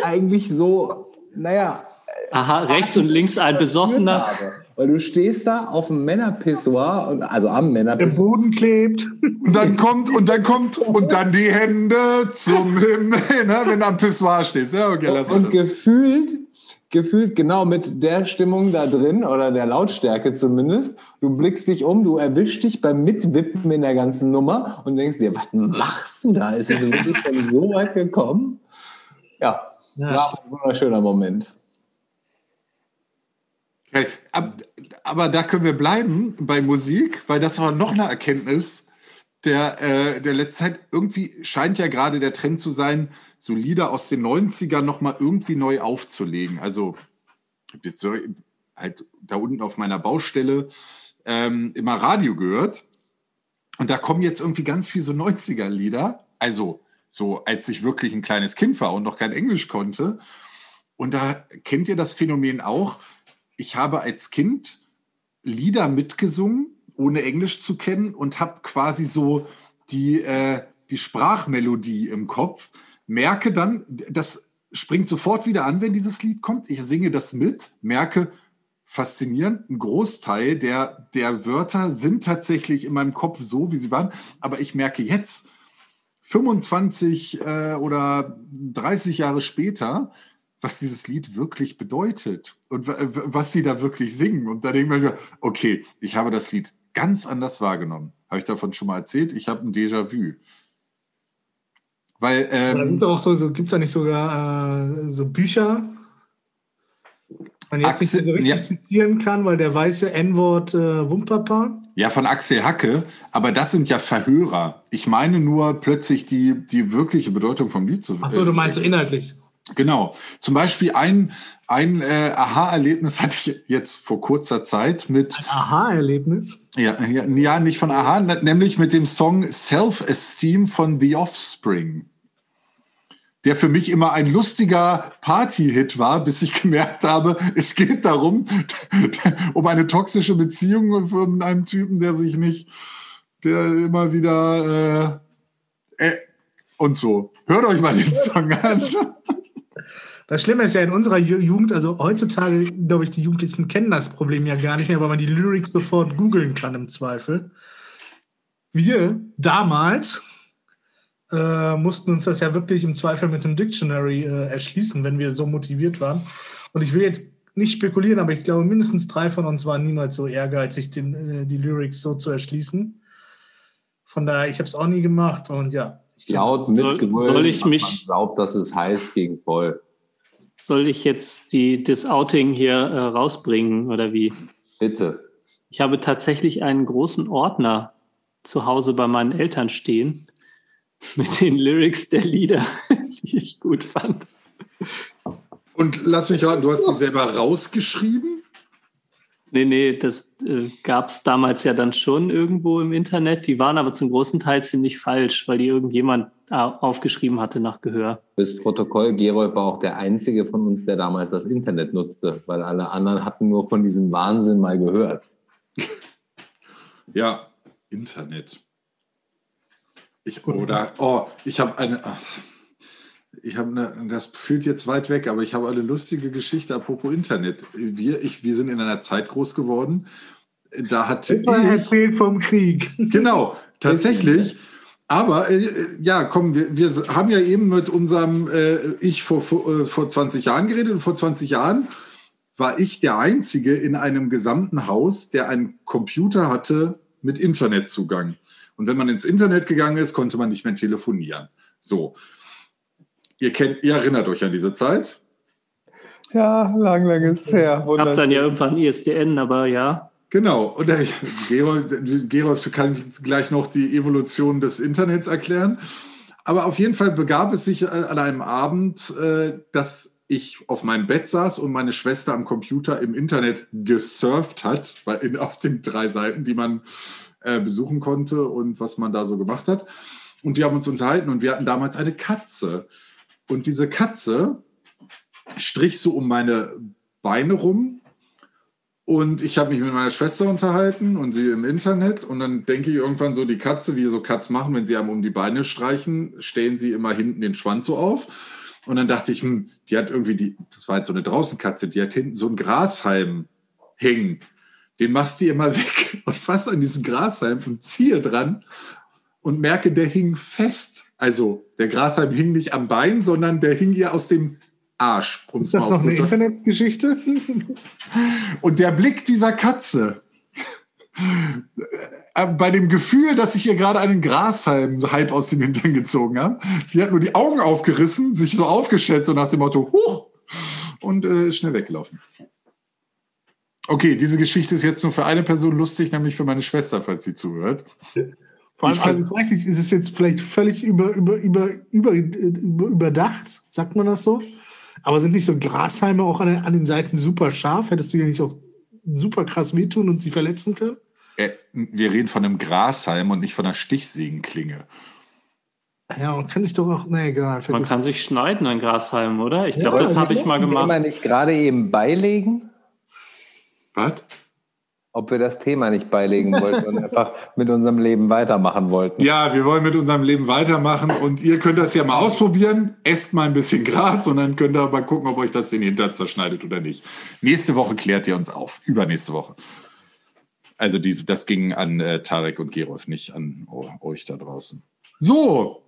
eigentlich so, naja,
Aha, rechts und links ein Besoffener.
Weil du stehst da auf dem Männerpissoir, und, also am
Der
Männerpissoir.
Boden klebt.
Und dann kommt, und dann kommt, und dann die Hände zum Himmel, ne, wenn du am Pissoir stehst. Ja, okay, lass
Und
das.
gefühlt, gefühlt genau mit der Stimmung da drin oder der Lautstärke zumindest. Du blickst dich um, du erwischst dich beim Mitwippen in der ganzen Nummer und denkst dir, was machst du da? Ist es wirklich schon so weit gekommen? Ja,
Ja,
war ein wunderschöner Moment.
Aber da können wir bleiben bei Musik, weil das war noch eine Erkenntnis der, äh, der letzten Zeit. Irgendwie scheint ja gerade der Trend zu sein, so Lieder aus den 90ern nochmal irgendwie neu aufzulegen. Also jetzt halt da unten auf meiner Baustelle ähm, immer Radio gehört. Und da kommen jetzt irgendwie ganz viel so 90er-Lieder. Also so, als ich wirklich ein kleines Kind war und noch kein Englisch konnte. Und da kennt ihr das Phänomen auch. Ich habe als Kind Lieder mitgesungen, ohne Englisch zu kennen und habe quasi so die, äh, die Sprachmelodie im Kopf. Merke dann, das springt sofort wieder an, wenn dieses Lied kommt. Ich singe das mit, merke, faszinierend, ein Großteil der, der Wörter sind tatsächlich in meinem Kopf so, wie sie waren. Aber ich merke jetzt, 25 äh, oder 30 Jahre später, was dieses Lied wirklich bedeutet und was sie da wirklich singen. Und da denke ich mir, okay, ich habe das Lied ganz anders wahrgenommen. Habe ich davon schon mal erzählt? Ich habe ein Déjà-vu. Weil,
Da
ähm,
gibt's auch so, so gibt es da nicht sogar äh, so Bücher, man jetzt
Axel-
nicht so richtig
ja.
zitieren kann, weil der weiße N-Wort äh, Wumpapa.
ja, von Axel Hacke, aber das sind ja Verhörer. Ich meine nur plötzlich die, die wirkliche Bedeutung vom Lied zu
Achso, du meinst so
äh,
inhaltlich.
Genau. Zum Beispiel ein, ein äh, Aha-Erlebnis hatte ich jetzt vor kurzer Zeit mit,
Aha-Erlebnis.
Ja, ja, ja, nicht von Aha, nämlich mit dem Song Self-Esteem von The Offspring. Der für mich immer ein lustiger Party-Hit war, bis ich [LAUGHS] gemerkt habe, es geht darum, [LAUGHS] um eine toxische Beziehung von einem Typen, der sich nicht, der immer wieder äh, äh, und so. Hört euch mal den [LAUGHS] Song an.
Das Schlimme ist ja in unserer Ju- Jugend, also heutzutage, glaube ich, die Jugendlichen kennen das Problem ja gar nicht mehr, weil man die Lyrics sofort googeln kann im Zweifel. Wir damals äh, mussten uns das ja wirklich im Zweifel mit dem Dictionary äh, erschließen, wenn wir so motiviert waren. Und ich will jetzt nicht spekulieren, aber ich glaube, mindestens drei von uns waren niemals so ehrgeizig, den, äh, die Lyrics so zu erschließen. Von daher, ich habe es auch nie gemacht und ja. Ich
Laut
Soll-
mitgebrüllt.
soll ich
was
mich-
glaubt, dass es heißt gegen voll.
Soll ich jetzt die, das Outing hier äh, rausbringen oder wie?
Bitte.
Ich habe tatsächlich einen großen Ordner zu Hause bei meinen Eltern stehen [LAUGHS] mit den Lyrics der Lieder, [LAUGHS] die ich gut fand.
Und lass mich raten, du hast die selber rausgeschrieben?
Nee, nee, das äh, gab es damals ja dann schon irgendwo im Internet. Die waren aber zum großen Teil ziemlich falsch, weil die irgendjemand aufgeschrieben hatte nach Gehör.
Fürs Protokoll, Gerold war auch der einzige von uns, der damals das Internet nutzte, weil alle anderen hatten nur von diesem Wahnsinn mal gehört. [LAUGHS]
Ja, Internet. Ich, oder, oh, ich habe eine, ich habe eine, das fühlt jetzt weit weg, aber ich habe eine lustige Geschichte apropos Internet. Wir, ich, wir sind in einer Zeit groß geworden, da hatte
Opa
ich,
erzählt vom Krieg.
genau, [LAUGHS] tatsächlich. Aber äh, ja, komm, wir, wir haben ja eben mit unserem äh, Ich vor, vor, äh, vor 20 Jahren geredet und vor 20 Jahren war ich der Einzige in einem gesamten Haus, der einen Computer hatte mit Internetzugang. Und wenn man ins Internet gegangen ist, konnte man nicht mehr telefonieren. So. Ihr kennt, ihr erinnert euch an diese Zeit?
Ja, lang, lang ist her.
Hab dann ja irgendwann ISDN, aber ja.
Genau. Und der, Gerolf, Gerolf, du gleich noch die Evolution des Internets erklären. Aber auf jeden Fall begab es sich äh, an einem Abend, äh, dass ich auf meinem Bett saß und meine Schwester am Computer im Internet gesurft hat, auf den drei Seiten, die man äh, besuchen konnte und was man da so gemacht hat. Und wir haben uns unterhalten und wir hatten damals eine Katze. Und diese Katze strich so um meine Beine rum und ich habe mich mit meiner Schwester unterhalten und sie im Internet. Und dann denke ich irgendwann so, die Katze, wie so Katz machen, wenn sie einem um die Beine streichen, stellen sie immer hinten den Schwanz so auf. Und dann dachte ich, hm, die hat irgendwie die, das war jetzt so eine Draußenkatze, die hat hinten so einen Grashalm hängen. Den machst du ihr mal [LAUGHS] weg und fass an diesen Grashalm und ziehe dran und merke, der hing fest. Also der Grashalm hing nicht am Bein, sondern der hing ihr aus dem Arsch. um's
Ist das noch eine Internetgeschichte? [LAUGHS]
und der Blick dieser Katze, äh, bei dem Gefühl, dass ich ihr gerade einen Grashalm halb aus dem Hintern gezogen habe, die hat nur die Augen aufgerissen, sich so aufgeschätzt, so nach dem Motto, huch, und äh, ist schnell weggelaufen. Okay, diese Geschichte ist jetzt nur für eine Person lustig, nämlich für meine Schwester, falls sie zuhört.
Vor allem,
Ich fand-
also, ich weiß nicht, ist es jetzt vielleicht völlig über, über, über, über, über, überdacht, sagt man das so? Aber sind nicht so Grashalme auch an, den- an den Seiten super scharf? Hättest du dir nicht auch super krass wehtun und sie verletzen können?
Äh, wir reden von einem Grashalm und nicht von einer Stichsägenklinge.
Ja, man kann sich doch auch, na egal.
Man kann sich schneiden an Grashalm, oder? Ich
Ja,
glaube, das
aber
habe ich mal
Wollten Sie immer
gemacht.
nicht gerade eben beilegen?
Was?
Ob wir das Thema nicht beilegen wollten und [LAUGHS] einfach mit unserem Leben weitermachen wollten.
Ja, wir wollen mit unserem Leben weitermachen und ihr könnt das ja mal ausprobieren. Esst mal ein bisschen Gras und dann könnt ihr mal gucken, ob euch das den Hintern zerschneidet oder nicht. Nächste Woche klärt ihr uns auf. Übernächste Woche. Also die, das ging an äh, Tarek und Gerolf, nicht an oh, euch da draußen. So.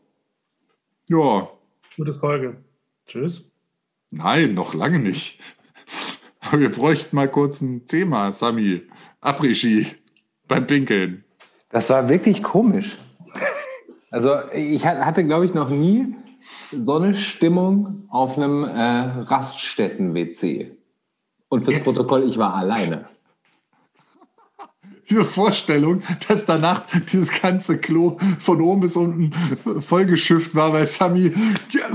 Ja,
Gute Folge. Tschüss.
nein, noch lange nicht. Aber [LAUGHS] wir bräuchten mal kurz ein Thema, Sami. Après-Ski beim Pinkeln.
Das war wirklich komisch. Also ich ha- hatte, glaube ich, noch nie so eine Stimmung auf einem äh, Raststätten-WC. Und fürs Protokoll, ich war alleine.
Diese Vorstellung, dass danach dieses ganze Klo von oben bis unten vollgeschifft war, weil Sami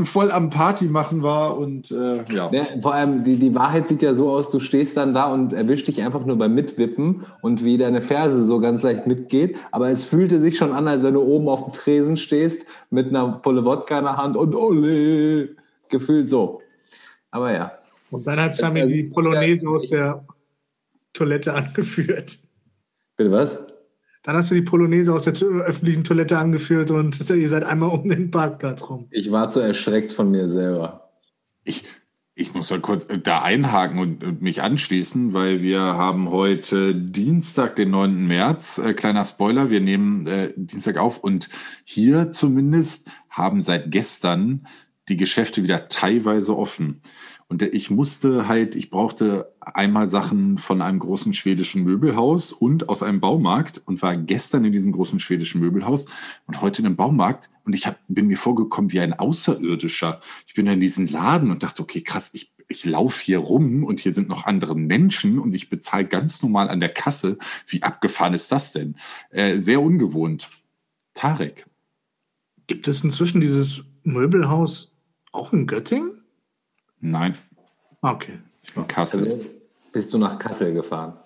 voll am Party machen war und äh, ja.
Ne, vor allem, die, die Wahrheit sieht ja so aus, du stehst dann da und erwischst dich einfach nur beim Mitwippen und wie deine Ferse so ganz leicht mitgeht. Aber es fühlte sich schon an, als wenn du oben auf dem Tresen stehst mit einer Pulle Wodka in der Hand und ole, gefühlt so. Aber ja.
Und dann hat Sami die Polonaise aus der Toilette angeführt.
Bitte was?
Dann hast du die Polonaise aus der öffentlichen Toilette angeführt und [LAUGHS] ihr seid einmal um den Parkplatz rum.
Ich war zu erschreckt von mir selber.
Ich, Ich muss ja kurz äh, da einhaken und, und mich anschließen, weil wir haben heute Dienstag, den 9. März. Äh, kleiner Spoiler, wir nehmen äh, Dienstag auf und hier zumindest haben seit gestern die Geschäfte wieder teilweise offen. Und ich musste halt, ich brauchte einmal Sachen von einem großen schwedischen Möbelhaus und aus einem Baumarkt und war gestern in diesem großen schwedischen Möbelhaus und heute in einem Baumarkt und ich hab, bin mir vorgekommen wie ein Außerirdischer. Ich bin in diesen Laden und dachte, okay, krass, ich, ich laufe hier rum und hier sind noch andere Menschen und ich bezahle ganz normal an der Kasse. Wie abgefahren ist das denn? Äh, sehr ungewohnt. Tarek.
Gibt es inzwischen dieses Möbelhaus auch in Göttingen?
Nein.
Okay.
Ich bin Kassel.
Also bist du nach Kassel gefahren?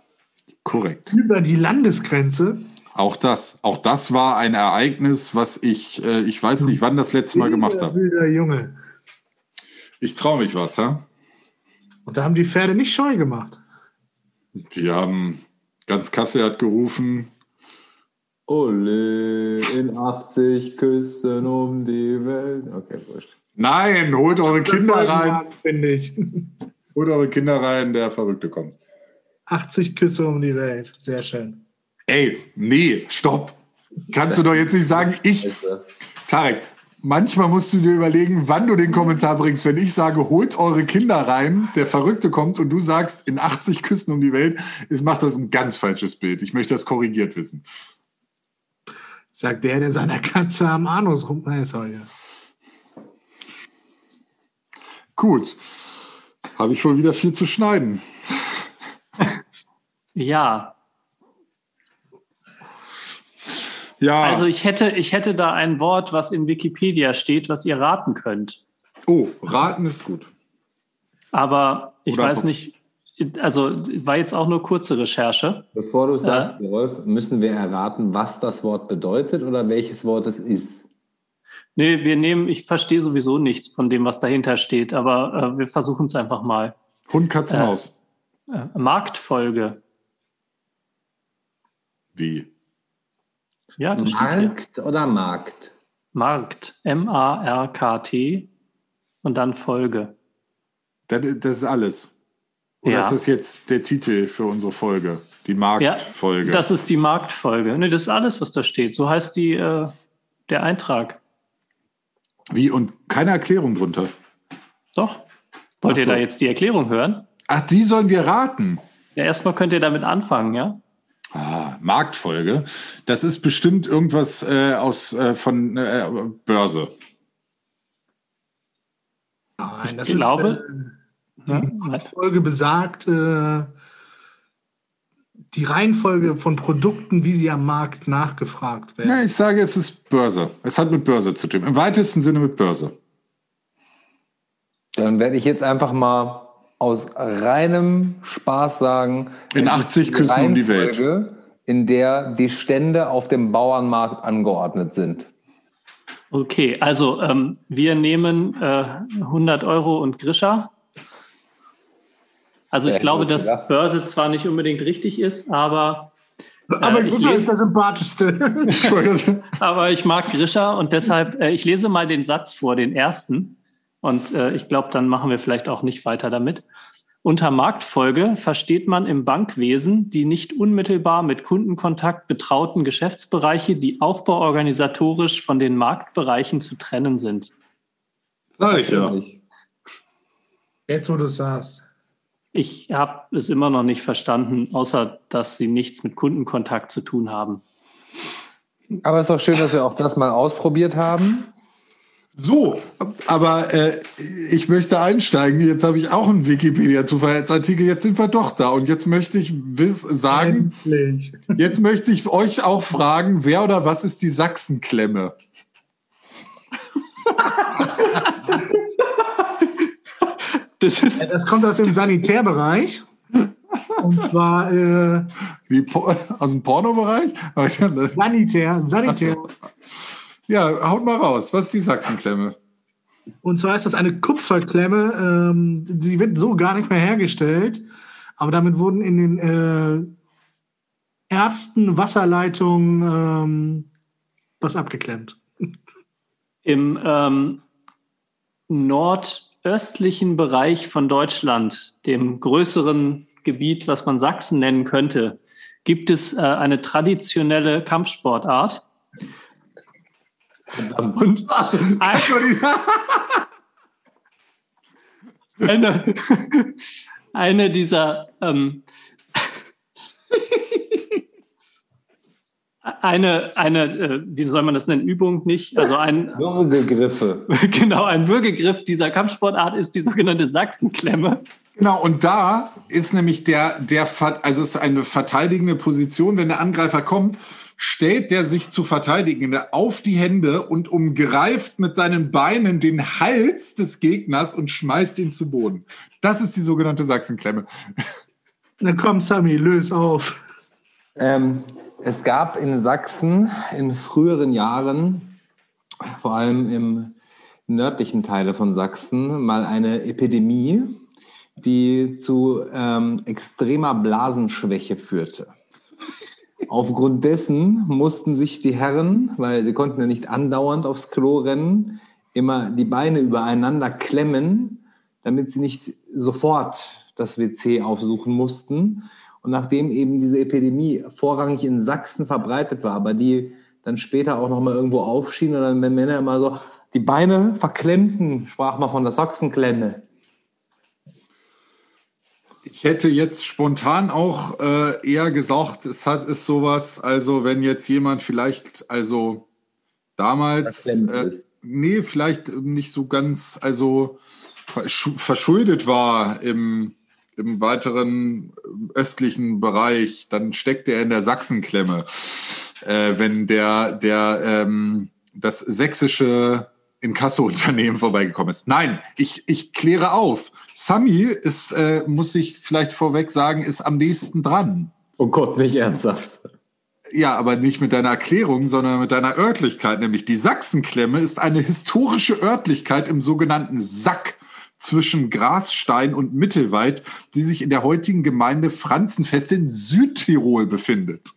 Korrekt.
Über die Landesgrenze?
Auch das. Auch das war ein Ereignis, was ich, äh, ich weiß nicht, wann das letzte Mal gemacht habe.
Wilder Junge.
Ich traue mich was, ha?
Und da haben die Pferde nicht scheu gemacht.
Die haben, ganz Kassel hat gerufen,
Ole, in 80 Küssen um die Welt. Okay, wurscht.
Nein, holt eure Kinder rein.
Finde ich. [LAUGHS]
Holt eure Kinder rein, der Verrückte kommt.
80 Küsse um die Welt. Sehr schön.
Ey, nee, stopp. Kannst du doch jetzt nicht sagen, ich. Tarek, manchmal musst du dir überlegen, wann du den Kommentar bringst. Wenn ich sage, holt eure Kinder rein, der Verrückte kommt und du sagst, in 80 Küssen um die Welt, ist- macht das ein ganz falsches Bild. Ich möchte das korrigiert wissen.
Sagt der, der seiner Katze am Anus rum. Nein, sorry.
Gut. Habe ich wohl wieder viel zu schneiden.
Ja,
Ja.
also ich hätte, ich hätte da ein Wort, was in Wikipedia steht, was ihr raten könnt.
oh, raten ist gut.
Aber ich
Oder-
weiß nicht, also war jetzt auch nur kurze Recherche.
Bevor du sagst, Rolf, müssen wir erraten, was das Wort bedeutet oder welches Wort es ist.
Nee, wir nehmen, ich verstehe sowieso nichts von dem, was dahinter steht, aber äh, wir versuchen es einfach mal.
Hund, Katze,
Äh.
Maus.
Äh, Marktfolge.
Wie?
Ja, das steht hier.
Markt oder Markt?
Markt. M-A-R-K-T und dann Folge.
Das, das ist alles. Oder
Ja.
ist das jetzt der Titel für unsere Folge? Die Marktfolge.
Das ist die Marktfolge. Nee, das ist alles, was da steht. So heißt die, äh, der Eintrag.
Wie? Und keine Erklärung drunter.
Doch. Wollt
Ach
ihr
so.
da jetzt die Erklärung hören?
Ach, die sollen wir raten.
Ja, erstmal könnt ihr damit anfangen, ja?
Ah, Marktfolge. Das ist bestimmt irgendwas äh, aus äh, von äh, Börse.
Nein, das
Ich glaube-
ist, äh, die Folge besagt äh, die Reihenfolge von Produkten, wie sie am Markt nachgefragt werden.
Ja, ich sage, es ist Börse. Es hat mit Börse zu tun. Im weitesten Sinne mit Börse.
Dann werde ich jetzt einfach mal aus reinem Spaß sagen.
In
es
80
ist
Küssen um die Welt.
In der die Stände auf dem Bauernmarkt angeordnet sind.
Okay, also ähm, wir nehmen äh, 100 Euro und Grisha. Also ich glaube, dass. Börse zwar nicht unbedingt richtig ist, aber,
Aber
äh, ich
Grisha ist der sympathischste. [LAUGHS]
Aber ich mag Grisha und deshalb, äh, ich lese mal den Satz vor, den ersten. Und äh, ich glaube, dann machen wir vielleicht auch nicht weiter damit. Unter Marktfolge versteht man im Bankwesen die nicht unmittelbar mit Kundenkontakt betrauten Geschäftsbereiche, die aufbauorganisatorisch von den Marktbereichen zu trennen sind.
Sag ich ja.
Jetzt, wo du es sagst.
Ich habe es immer noch nicht verstanden, außer dass sie nichts mit Kundenkontakt zu tun haben.
Aber es ist doch schön, dass wir auch das mal ausprobiert haben.
So, aber äh, ich möchte einsteigen. Jetzt habe ich auch einen Wikipedia-Zufallsartikel. Jetzt sind wir doch da. Und jetzt möchte ich wiss, sagen,
Endlich.
jetzt möchte ich euch auch fragen, wer oder was ist die Sachsenklemme? [LAUGHS]
Das ist,
Das kommt aus dem Sanitärbereich. Und zwar äh,
aus dem Pornobereich?
Sanitär. Sanitär.
Ja, haut mal raus. Was ist die Sachsenklemme?
Und zwar ist das eine Kupferklemme. Ähm, sie wird so gar nicht mehr hergestellt. Aber damit wurden in den äh, ersten Wasserleitungen ähm, was abgeklemmt.
Im ähm, Nord, östlichen Bereich von Deutschland, dem größeren Gebiet, was man Sachsen nennen könnte, gibt es äh, eine traditionelle Kampfsportart. Und eine, eine dieser ähm, eine, eine äh, wie soll man das nennen, Übung nicht, also ein [LAUGHS]
Würgegriffe. [LAUGHS]
genau, ein Würgegriff dieser Kampfsportart ist die sogenannte Sachsenklemme.
Genau, und da ist nämlich der, der, also es ist eine verteidigende Position. Wenn der Angreifer kommt, stellt der sich zu verteidigen auf die Hände und umgreift mit seinen Beinen den Hals des Gegners und schmeißt ihn zu Boden. Das ist die sogenannte Sachsenklemme.
Na komm, Sammy, löse auf.
Ähm, es gab in Sachsen in früheren Jahren, vor allem im nördlichen Teile von Sachsen, mal eine Epidemie, die zu ähm, extremer Blasenschwäche führte. Aufgrund dessen mussten sich die Herren, weil sie konnten ja nicht andauernd aufs Klo rennen, immer die Beine übereinander klemmen, damit sie nicht sofort das WC aufsuchen mussten. Und nachdem eben diese Epidemie vorrangig in Sachsen verbreitet war, aber die dann später auch noch mal irgendwo aufschien und dann, wenn Männer immer so die Beine verklemmten, sprach man von der Sachsenklemme.
Ich hätte jetzt spontan auch äh, eher gesagt, es hat ist sowas, also wenn jetzt jemand vielleicht, also damals, äh, nee, vielleicht nicht so ganz, also verschuldet war im im weiteren östlichen Bereich, dann steckt er in der Sachsenklemme. Äh, wenn der, der ähm, das sächsische Inkasso-Unternehmen vorbeigekommen ist. Nein, ich, ich kläre auf. Sami ist, äh, muss ich vielleicht vorweg sagen, ist am nächsten dran.
Oh Gott, nicht ernsthaft.
Ja, aber nicht mit deiner Erklärung, sondern mit deiner Örtlichkeit. Nämlich die Sachsenklemme ist eine historische Örtlichkeit im sogenannten Sack zwischen Grasstein und Mittelwald, die sich in der heutigen Gemeinde Franzenfest in Südtirol befindet.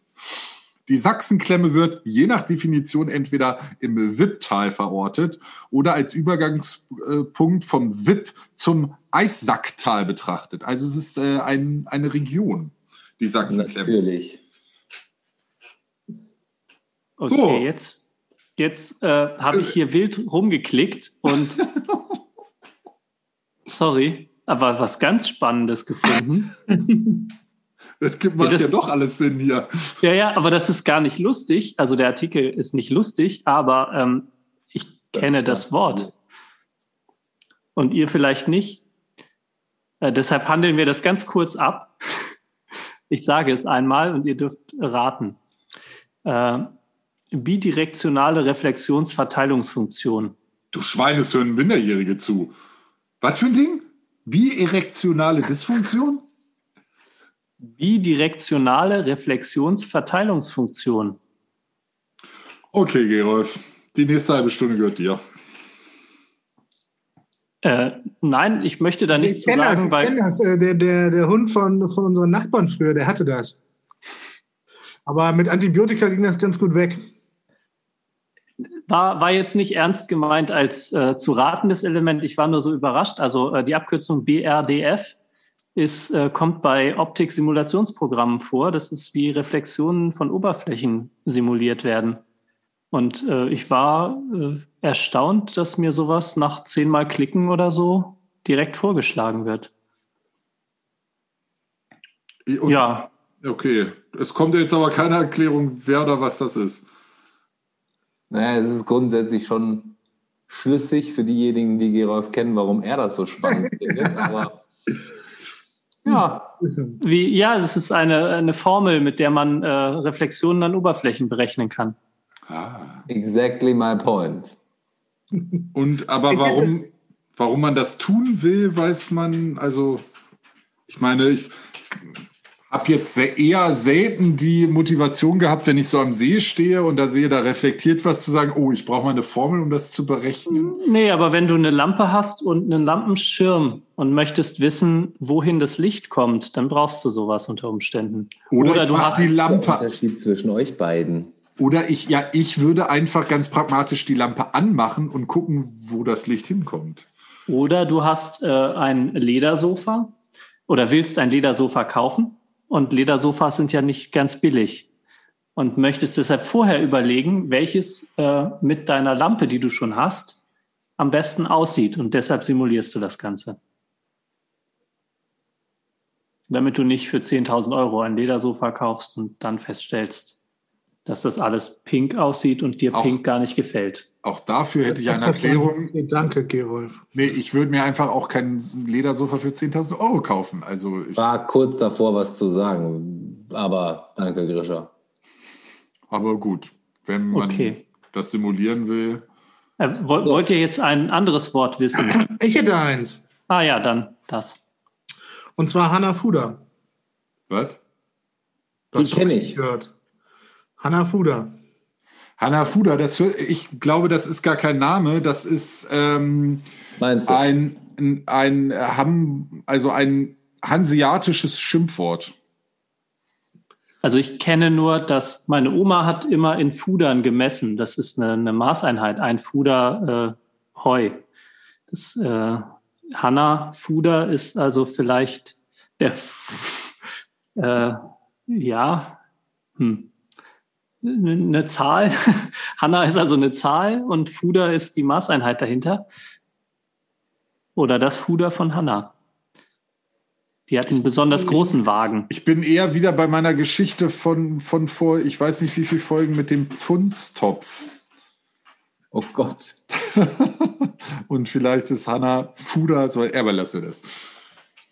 Die Sachsenklemme wird je nach Definition entweder im Wipptal verortet oder als Übergangspunkt vom Wipp zum Eissacktal betrachtet. Also es ist äh, ein, eine Region, die Sachsenklemme.
Natürlich.
Okay, so. jetzt, jetzt äh, habe ich hier wild rumgeklickt und [LAUGHS] sorry, aber was ganz Spannendes gefunden. [LAUGHS]
Das gibt, macht ja, das, ja doch alles Sinn hier.
Ja, ja, aber das ist gar nicht lustig. Also der Artikel ist nicht lustig, aber ähm, ich kenne das Wort. Und ihr vielleicht nicht. Äh, deshalb handeln wir das ganz kurz ab. [LAUGHS] Ich sage es einmal und ihr dürft raten. Äh, bidirektionale Reflexionsverteilungsfunktion.
Du Schweines hören Minderjährige zu. Was für ein Ding? Bierektionale Dysfunktion?
Bidirektionale Reflexionsverteilungsfunktion.
Okay, Gerolf. Die nächste halbe Stunde gehört dir.
Äh, nein, ich möchte da nichts zu sagen,
das, ich weil. Das. Äh, der, der, der Hund von, von unseren Nachbarn früher, der hatte das. Aber mit Antibiotika ging das ganz gut weg
war, war jetzt nicht ernst gemeint als äh, zu ratendes Element. Ich war nur so überrascht. Also äh, die Abkürzung BRDF ist, äh, kommt bei Optik-Simulationsprogrammen vor. Das ist wie Reflexionen von Oberflächen simuliert werden. Und äh, ich war äh, erstaunt, dass mir sowas nach zehnmal Klicken oder so direkt vorgeschlagen wird.
Und, ja. Okay, es kommt jetzt aber keine Erklärung, wer oder was das ist.
Naja, es ist grundsätzlich schon schlüssig für diejenigen, die Gerolf kennen, warum er das so spannend [LAUGHS] findet. Aber
ja. Wie, ja, das ist eine, eine Formel, mit der man äh, Reflexionen an Oberflächen berechnen kann.
Ah. Exactly my point.
Und aber warum, warum man das tun will, weiß man, also ich meine, ich habe jetzt eher selten die Motivation gehabt, wenn ich so am See stehe und da sehe, da reflektiert was zu sagen, oh, ich brauche mal eine Formel, um das zu berechnen.
Nee, aber wenn du eine Lampe hast und einen Lampenschirm und möchtest wissen, wohin das Licht kommt, dann brauchst du sowas unter Umständen.
Oder, Oder du hast die Lampe. Der
Unterschied zwischen euch beiden.
Oder ich, ja, ich würde einfach ganz pragmatisch die Lampe anmachen und gucken, wo das Licht hinkommt.
Oder du hast äh, ein Ledersofa oder willst ein Ledersofa kaufen und Ledersofas sind ja nicht ganz billig und möchtest deshalb vorher überlegen, welches äh, mit deiner Lampe, die du schon hast, am besten aussieht und deshalb simulierst du das Ganze. Damit du nicht für 10.000 Euro ein Ledersofa kaufst und dann feststellst, dass das alles pink aussieht und dir
Auch-
pink gar nicht gefällt.
Auch dafür hätte ich eine Erklärung.
Nee, Danke, Gerolf.
Nee, ich würde mir einfach auch kein Ledersofa für 10.000 Euro kaufen. Also ich,
War kurz davor, was zu sagen. Aber danke, Grisha.
aber gut, wenn man
Okay.
das simulieren will.
Äh, woll- wollt ihr jetzt ein anderes Wort wissen? [CLEARS THROAT]
Ich hätte eins.
ah ja, dann das.
Und zwar Hanafuda.
Was?
Die kenne ich.
Gehört. Hanafuda.
Hanafuda, das hör- ich glaube, das ist gar kein Name, das ist ähm, ein, ein, ein, Ham, also ein hanseatisches Schimpfwort.
Also ich kenne nur, dass meine Oma hat immer in Fudern gemessen. Das ist eine, eine Maßeinheit, ein Fuder äh, Heu. Das äh, Hanna Fuder ist also vielleicht der äh, ja hm. Eine Zahl. [LAUGHS] Hanna ist also eine Zahl und Fuder ist die Maßeinheit dahinter. Oder das Fuder von Hanna. Die hat einen besonders großen Wagen.
Ich bin eher wieder bei meiner Geschichte von, von vor, ich weiß nicht wie viele Folgen mit dem Pfundstopf.
Oh Gott. [LAUGHS]
Und vielleicht ist Hanna Fuder, so, aber lassen wir das.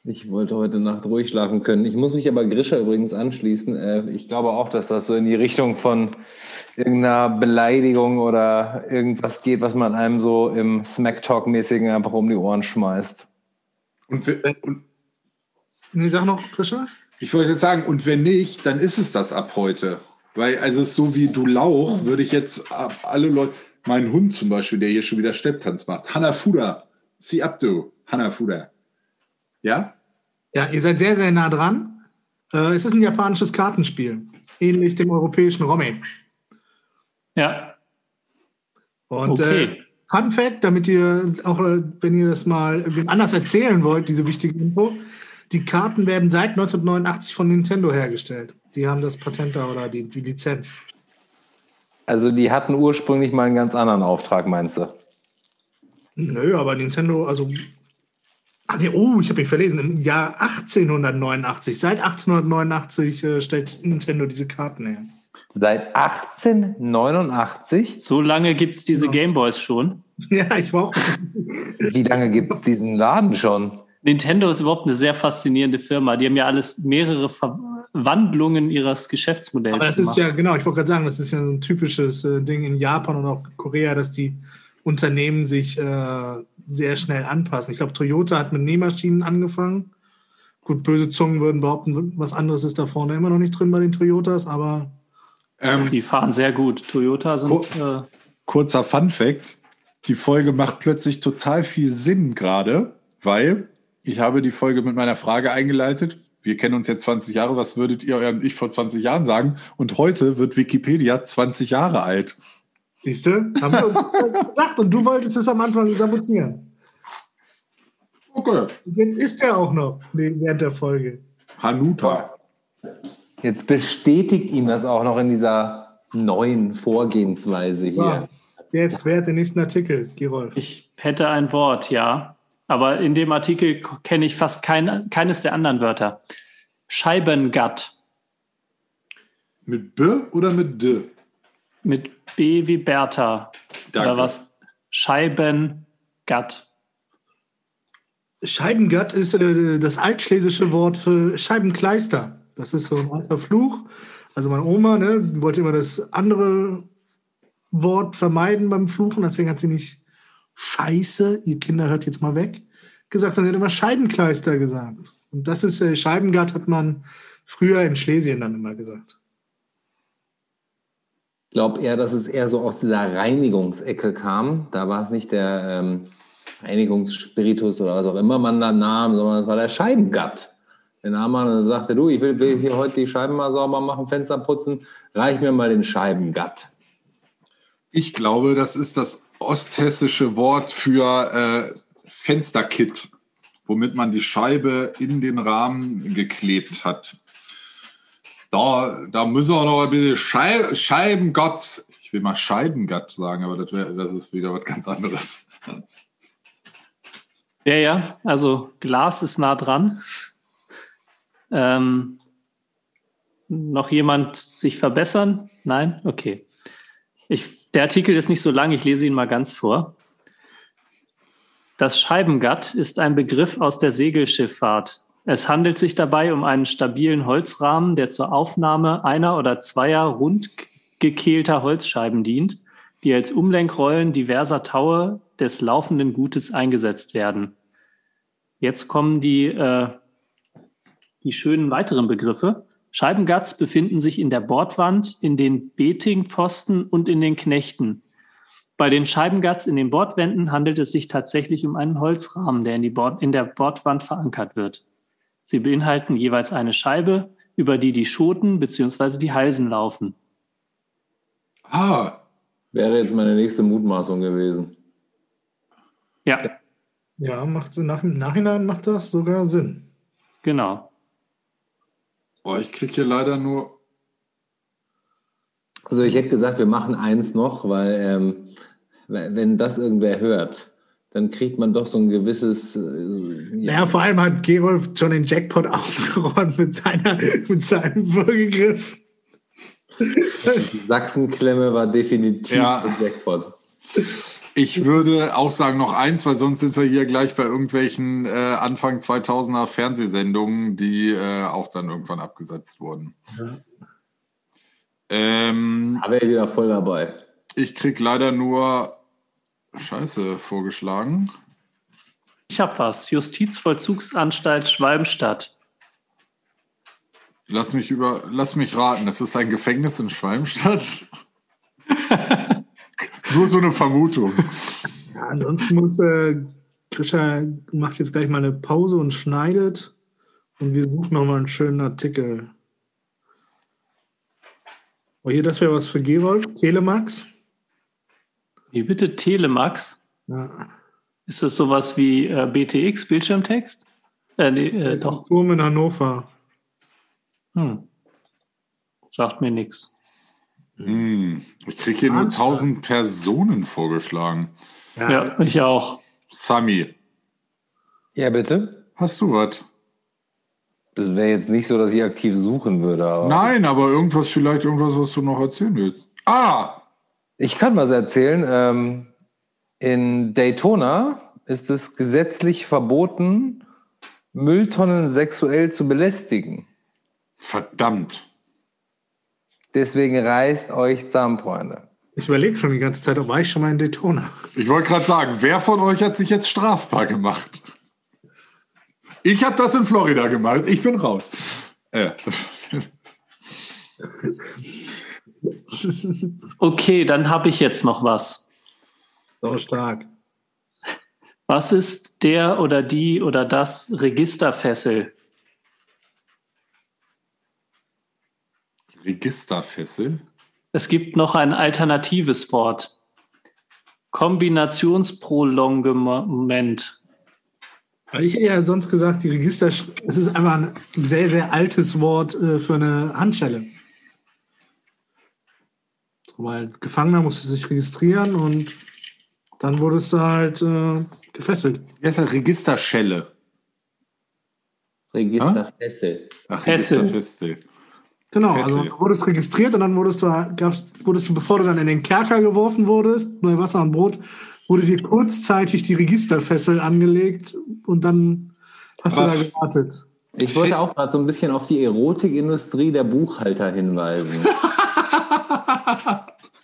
Ich wollte heute Nacht ruhig schlafen können. Ich muss mich aber Grisha übrigens anschließen. Äh, Ich glaube auch, dass das so in die Richtung von irgendeiner Beleidigung oder irgendwas geht, was man einem so im Smack-Talk-mäßigen einfach um die Ohren schmeißt.
Und, we- und
Nee, sag noch, Krischer.
ich wollte jetzt sagen, und wenn nicht, dann ist es das ab heute. Weil, also so wie du Lauch, würde ich jetzt alle Leute, mein Hund zum Beispiel, der hier schon wieder Stepptanz macht, Hanna Fuda, zieh ab du, Hanna Fuda. Ja?
Ja, ihr seid sehr, sehr nah dran. Äh, es ist ein japanisches Kartenspiel. Ähnlich dem europäischen Romme.
Ja,
Und
Okay.
äh, Fun Fact, damit ihr auch, äh, wenn ihr das mal anders erzählen wollt, diese wichtige Info, die Karten werden seit 1989 von Nintendo hergestellt. Die haben das Patent da oder die, die Lizenz.
Also die hatten ursprünglich mal einen ganz anderen Auftrag, meinst du?
Nö, aber Nintendo, also. Ach nee, oh, ich habe mich verlesen. Im Jahr 1889, seit 1889 äh, stellt Nintendo diese Karten her.
Seit 1889?
so lange gibt es diese
Ja.
Gameboys schon. [LAUGHS]
Ja, ich war auch.
Wie lange gibt es diesen Laden schon?
Nintendo ist überhaupt eine sehr faszinierende Firma. Die haben ja alles mehrere Verwandlungen ihres Geschäftsmodells
Aber das
gemacht.
ist ja, genau, ich wollte gerade sagen, das ist ja so ein typisches äh, Ding in Japan und auch Korea, dass die Unternehmen sich äh, sehr schnell anpassen. Ich glaube, Toyota hat mit Nähmaschinen angefangen. Gut, böse Zungen würden behaupten, was anderes ist da vorne immer noch nicht drin bei den Toyotas, aber
Ähm,
Die fahren sehr gut. Toyota sind äh,
kurzer Fun Fact. Die Folge macht plötzlich total viel Sinn gerade, weil ich habe die Folge mit meiner Frage eingeleitet. Wir kennen uns jetzt 20 Jahre. Was würdet ihr eurem Ich vor 20 Jahren sagen? Und heute wird Wikipedia 20 Jahre alt.
Siehst du, haben wir uns gedacht und du wolltest es am Anfang sabotieren.
Okay.
Und jetzt ist er auch noch während der Folge.
Hanuta.
Jetzt bestätigt ihm das auch noch in dieser neuen Vorgehensweise hier.
Ja. Jetzt, wer hat den nächsten Artikel, Gerolf?
ich hätte ein Wort, ja. Aber in dem Artikel kenne ich fast kein, keines der anderen Wörter. Scheibengatt
Mit B oder mit D?
Mit B wie Bertha.
Danke.
Oder was? Scheibengatt.
Scheibengatt ist äh, das altschlesische Wort für Scheibenkleister. Das ist so ein alter Fluch. Also meine Oma, ne, wollte immer das andere Wort vermeiden beim Fluchen, deswegen hat sie nicht Scheiße, ihr Kinder hört jetzt mal weg, gesagt, sondern sie hat immer Scheibenkleister gesagt. Und das ist äh, Scheibengatt, hat man früher in Schlesien dann immer gesagt.
Glaube eher, dass es eher so aus dieser Reinigungsecke kam. Da war es nicht der ähm, Reinigungsspiritus oder was auch immer man da nahm, sondern es war der Scheibengatt. Den nahm man und sagte, du, ich will, will hier heute die Scheiben mal sauber machen, Fenster putzen, reich mir mal den Scheibengatt.
Ich glaube, das ist das osthessische Wort für Fensterkit, womit man die Scheibe in den Rahmen geklebt hat. Da, da müssen wir noch ein bisschen Schei Scheibengott. Ich will mal Scheibengott sagen, aber das, wär, das ist wieder was ganz anderes.
Ja, ja, also Glas ist nah dran. Ähm, noch jemand sich verbessern? Nein? Okay. Ich, der Artikel ist nicht so lang, ich lese ihn mal ganz vor. Das Scheibengatt ist ein Begriff aus der Segelschifffahrt. Es handelt sich dabei um einen stabilen Holzrahmen, der zur Aufnahme einer oder zweier rund gekehlter Holzscheiben dient, die als Umlenkrollen diverser Taue des laufenden Gutes eingesetzt werden. Jetzt kommen die, äh, die schönen weiteren Begriffe. Scheibengatts befinden sich in der Bordwand, in den Betingpfosten und in den Knechten. Bei den Scheibengatts in den Bordwänden handelt es sich tatsächlich um einen Holzrahmen, der in, Bord, in der Bordwand verankert wird. Sie beinhalten jeweils eine Scheibe, über die die Schoten bzw. die Halsen laufen.
Ah. Wäre jetzt meine nächste Mutmaßung gewesen.
Ja.
Ja, macht, nach, im Nachhinein macht das sogar Sinn.
Genau.
Boah, ich kriege hier leider nur.
Also ich hätte gesagt, wir machen eins noch, weil ähm, wenn das irgendwer hört, dann kriegt man doch so ein gewisses. Äh,
ja. Naja, vor allem hat Gerolf schon den Jackpot [LAUGHS] aufgeräumt mit, seiner, mit seinem Würgegriff.
Die Sachsenklemme war definitiv
ja.
der Jackpot.
Ich würde auch sagen noch eins, weil sonst sind wir hier gleich bei irgendwelchen äh, Anfang 2000er Fernsehsendungen, die äh, auch dann irgendwann abgesetzt wurden. Ja. Ähm,
Aber er wieder voll dabei.
Ich krieg leider nur Scheiße vorgeschlagen.
Ich hab was. Justizvollzugsanstalt Schwalmstadt.
Lass mich über, lass mich raten. Das ist ein Gefängnis in Schwalmstadt. [LAUGHS] Nur so eine Vermutung.
Ja, ansonsten muss äh, Grisha macht jetzt gleich mal eine Pause und schneidet. Und wir suchen nochmal einen schönen Artikel. Oh, hier, das wäre was für Gerolf. Telemax.
Wie bitte Telemax?
Ja.
Ist das sowas wie äh, BTX, Bildschirmtext?
Äh, nee, äh, das doch. Ist ein Turm in Hannover.
Hm. Sagt mir nichts.
Hm. Ich kriege hier nur 1000 Personen vorgeschlagen.
Ja, ja ich auch.
Sami.
Ja, bitte?
Hast du was?
Das wäre jetzt nicht so, dass ich aktiv suchen würde.
Aber Nein, aber irgendwas, vielleicht irgendwas, was du noch erzählen willst. Ah!
Ich kann was erzählen. Ähm, in Daytona ist es gesetzlich verboten, Mülltonnen sexuell zu belästigen.
Verdammt.
Deswegen reißt euch zusammen, Freunde.
Ich überlege schon die ganze Zeit, ob war ich schon mal in Daytona.
Ich wollte gerade sagen, wer von euch hat sich jetzt strafbar gemacht? Ich habe das in Florida gemacht. Ich bin raus. Äh.
Okay, dann habe ich jetzt noch was.
So stark.
Was ist der oder die oder das Registerfessel?
Registerfessel?
Es gibt noch ein alternatives Wort. Kombinationsprolongement.
Ich hätte ja sonst gesagt, die Register, es ist einfach ein sehr, sehr altes Wort äh, für eine Handschelle. Weil Gefangener musste sich registrieren und dann wurdest du halt äh, gefesselt.
Wie heißt das? Registerschelle.
Registerfessel.
Ach, Registerfessel.
Genau, Fessel. also du wurdest registriert und dann wurdest du, gabst, wurdest du, bevor du dann in den Kerker geworfen wurdest, bei Wasser und Brot, wurde dir kurzzeitig die Registerfessel angelegt und dann hast Aber du da gewartet.
Ich wollte auch gerade so ein bisschen auf die Erotikindustrie der Buchhalter hinweisen. [LAUGHS]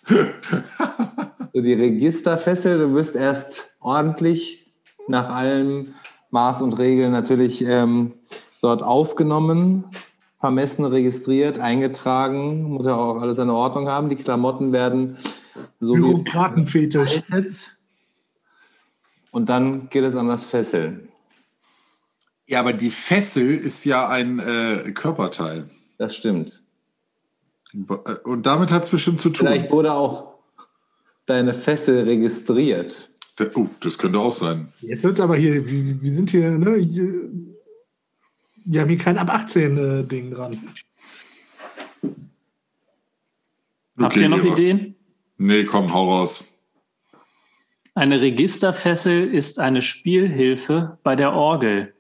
so die Registerfessel, du wirst erst ordentlich nach allem Maß und Regeln natürlich ähm, dort aufgenommen vermessen, registriert, eingetragen, muss ja auch alles in Ordnung haben. Die Klamotten werden so
Bürokratenfetisch.
Und dann geht es an das Fesseln.
Ja, aber die Fessel ist ja ein äh, Körperteil.
Das stimmt.
Und damit hat es bestimmt zu tun.
Vielleicht wurde auch deine Fessel registriert.
Oh, das könnte auch sein.
Jetzt wird es aber hier, wir, wir sind hier, ne? Wir haben hier kein ab 18 äh, Ding dran.
Habt ihr noch
Georg.
Ideen?
Nee, komm, hau raus.
Eine Registerfessel ist eine Spielhilfe bei der Orgel.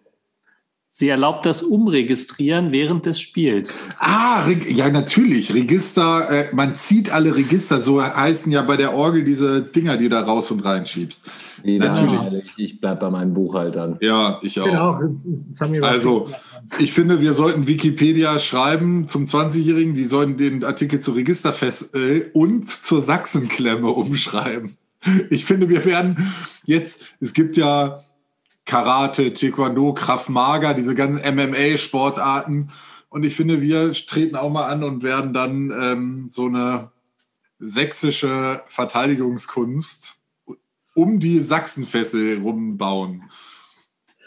Sie erlaubt das Umregistrieren während des Spiels.
Ah, ja, natürlich. Register, äh, man zieht alle Register. So heißen ja bei der Orgel diese Dinger, die du da raus und reinschiebst.
Wieder
Natürlich.
mal, Ich bleib bei meinen Buchhaltern.
Ja, ich auch.
Genau.
Also, ich finde, wir sollten Wikipedia schreiben zum 20-Jährigen, die sollen den Artikel zur Registerfessel und zur Sachsenklemme umschreiben. Ich finde, wir werden jetzt, es gibt ja Karate, Taekwondo, Krav Maga, diese ganzen MMA-Sportarten. Und ich finde, wir treten auch mal an und werden dann ähm, so eine sächsische Verteidigungskunst um die Sachsenfessel rumbauen.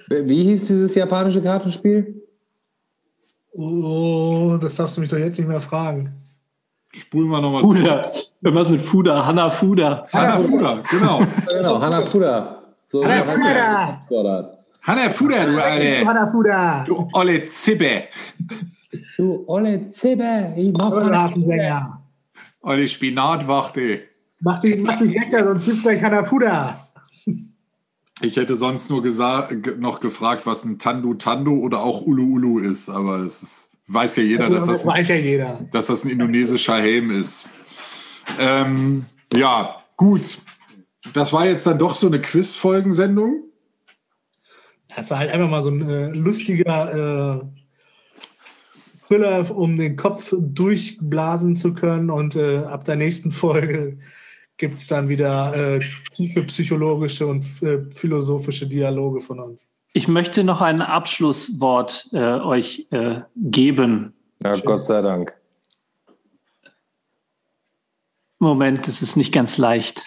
Wie hieß dieses japanische Kartenspiel?
Oh, das darfst du mich doch jetzt nicht mehr fragen.
Spulen wir nochmal zurück.
Fuda. Irgendwas mit Fuda, Hanna Fuda.
Hanafuda, genau.
Genau, Hanafuda. So
Hanafuda!
Sportart.
Hanafuda, du alte,
Hanafuda!
du olle Zibbe.
Du olle Zibbe, ich mach
Hafensänger!
Olle Spinatwachte.
Mach dich, mach dich weg da, sonst gibt's gleich Hanafuda!
Ich hätte sonst nur noch gefragt, was ein Tandu Tandu oder auch Ulu Ulu ist, aber es ist, weiß ja jeder, dass
das weiß ja jeder.
dass das ein indonesischer Helm ist. Ähm, ja, gut. Das war jetzt dann doch so eine Quiz-Folgensendung.
Das war halt einfach mal so ein äh, lustiger äh, Thriller, um den Kopf durchblasen zu können. Und äh, ab der nächsten Folge gibt es dann wieder äh, tiefe psychologische und äh, philosophische Dialoge von uns.
Ich möchte noch ein Abschlusswort äh, euch äh, geben.
Ja, Gott sei Dank.
Moment, es ist nicht ganz leicht.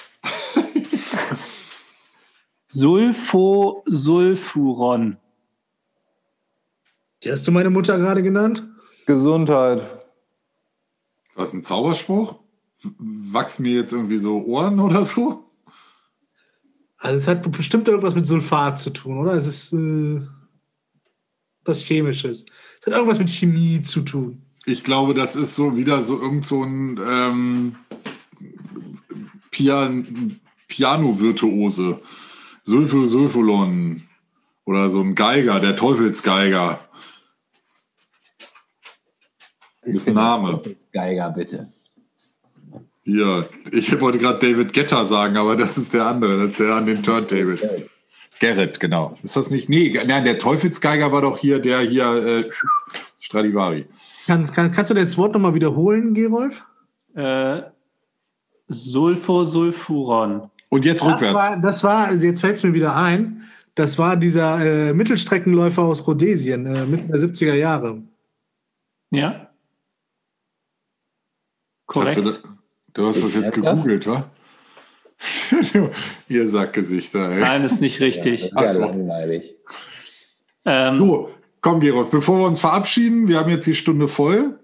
Sulfosulfuron.
Wie hast du meine Mutter gerade genannt?
Gesundheit.
Was ein Zauberspruch? Wachsen mir jetzt irgendwie so Ohren [LAUGHS] oder so?
Also es hat bestimmt irgendwas mit Sulfat zu tun, oder? Es ist äh, was Chemisches. Es hat irgendwas mit Chemie zu tun.
Ich glaube, das ist so wieder so irgend so ein ähm, Pian Piano-Virtuose. Sulfur Sulfulon. Oder so ein Geiger, der Teufelsgeiger. Ist ein Name.
Geiger, bitte.
Hier, ich wollte gerade David Getter sagen, aber das ist der andere, der an den Turntables. Gerrit, genau. Ist das nicht? Nee, nein, der Teufelsgeiger war doch hier der hier äh, Stradivari.
Kann, kann, kannst du das Wort nochmal wiederholen, Gerolf?
Äh, Sulfosulfuron.
Und jetzt
Das
rückwärts.
war, das war, jetzt fällt es mir wieder ein, das war dieser äh, Mittelstreckenläufer aus Rhodesien, äh, Mitte der 70er Jahre.
Ja?
Hast du,
Korrekt.
du hast das jetzt
Ja.
gegoogelt, wa? [LAUGHS] Ihr Sackgesichter, ey.
Nein, ist nicht
Das
richtig.
ist ja
Ach so.
langweilig.
Ähm,
So, komm, Gerolf, bevor wir uns verabschieden, wir haben jetzt die Stunde voll.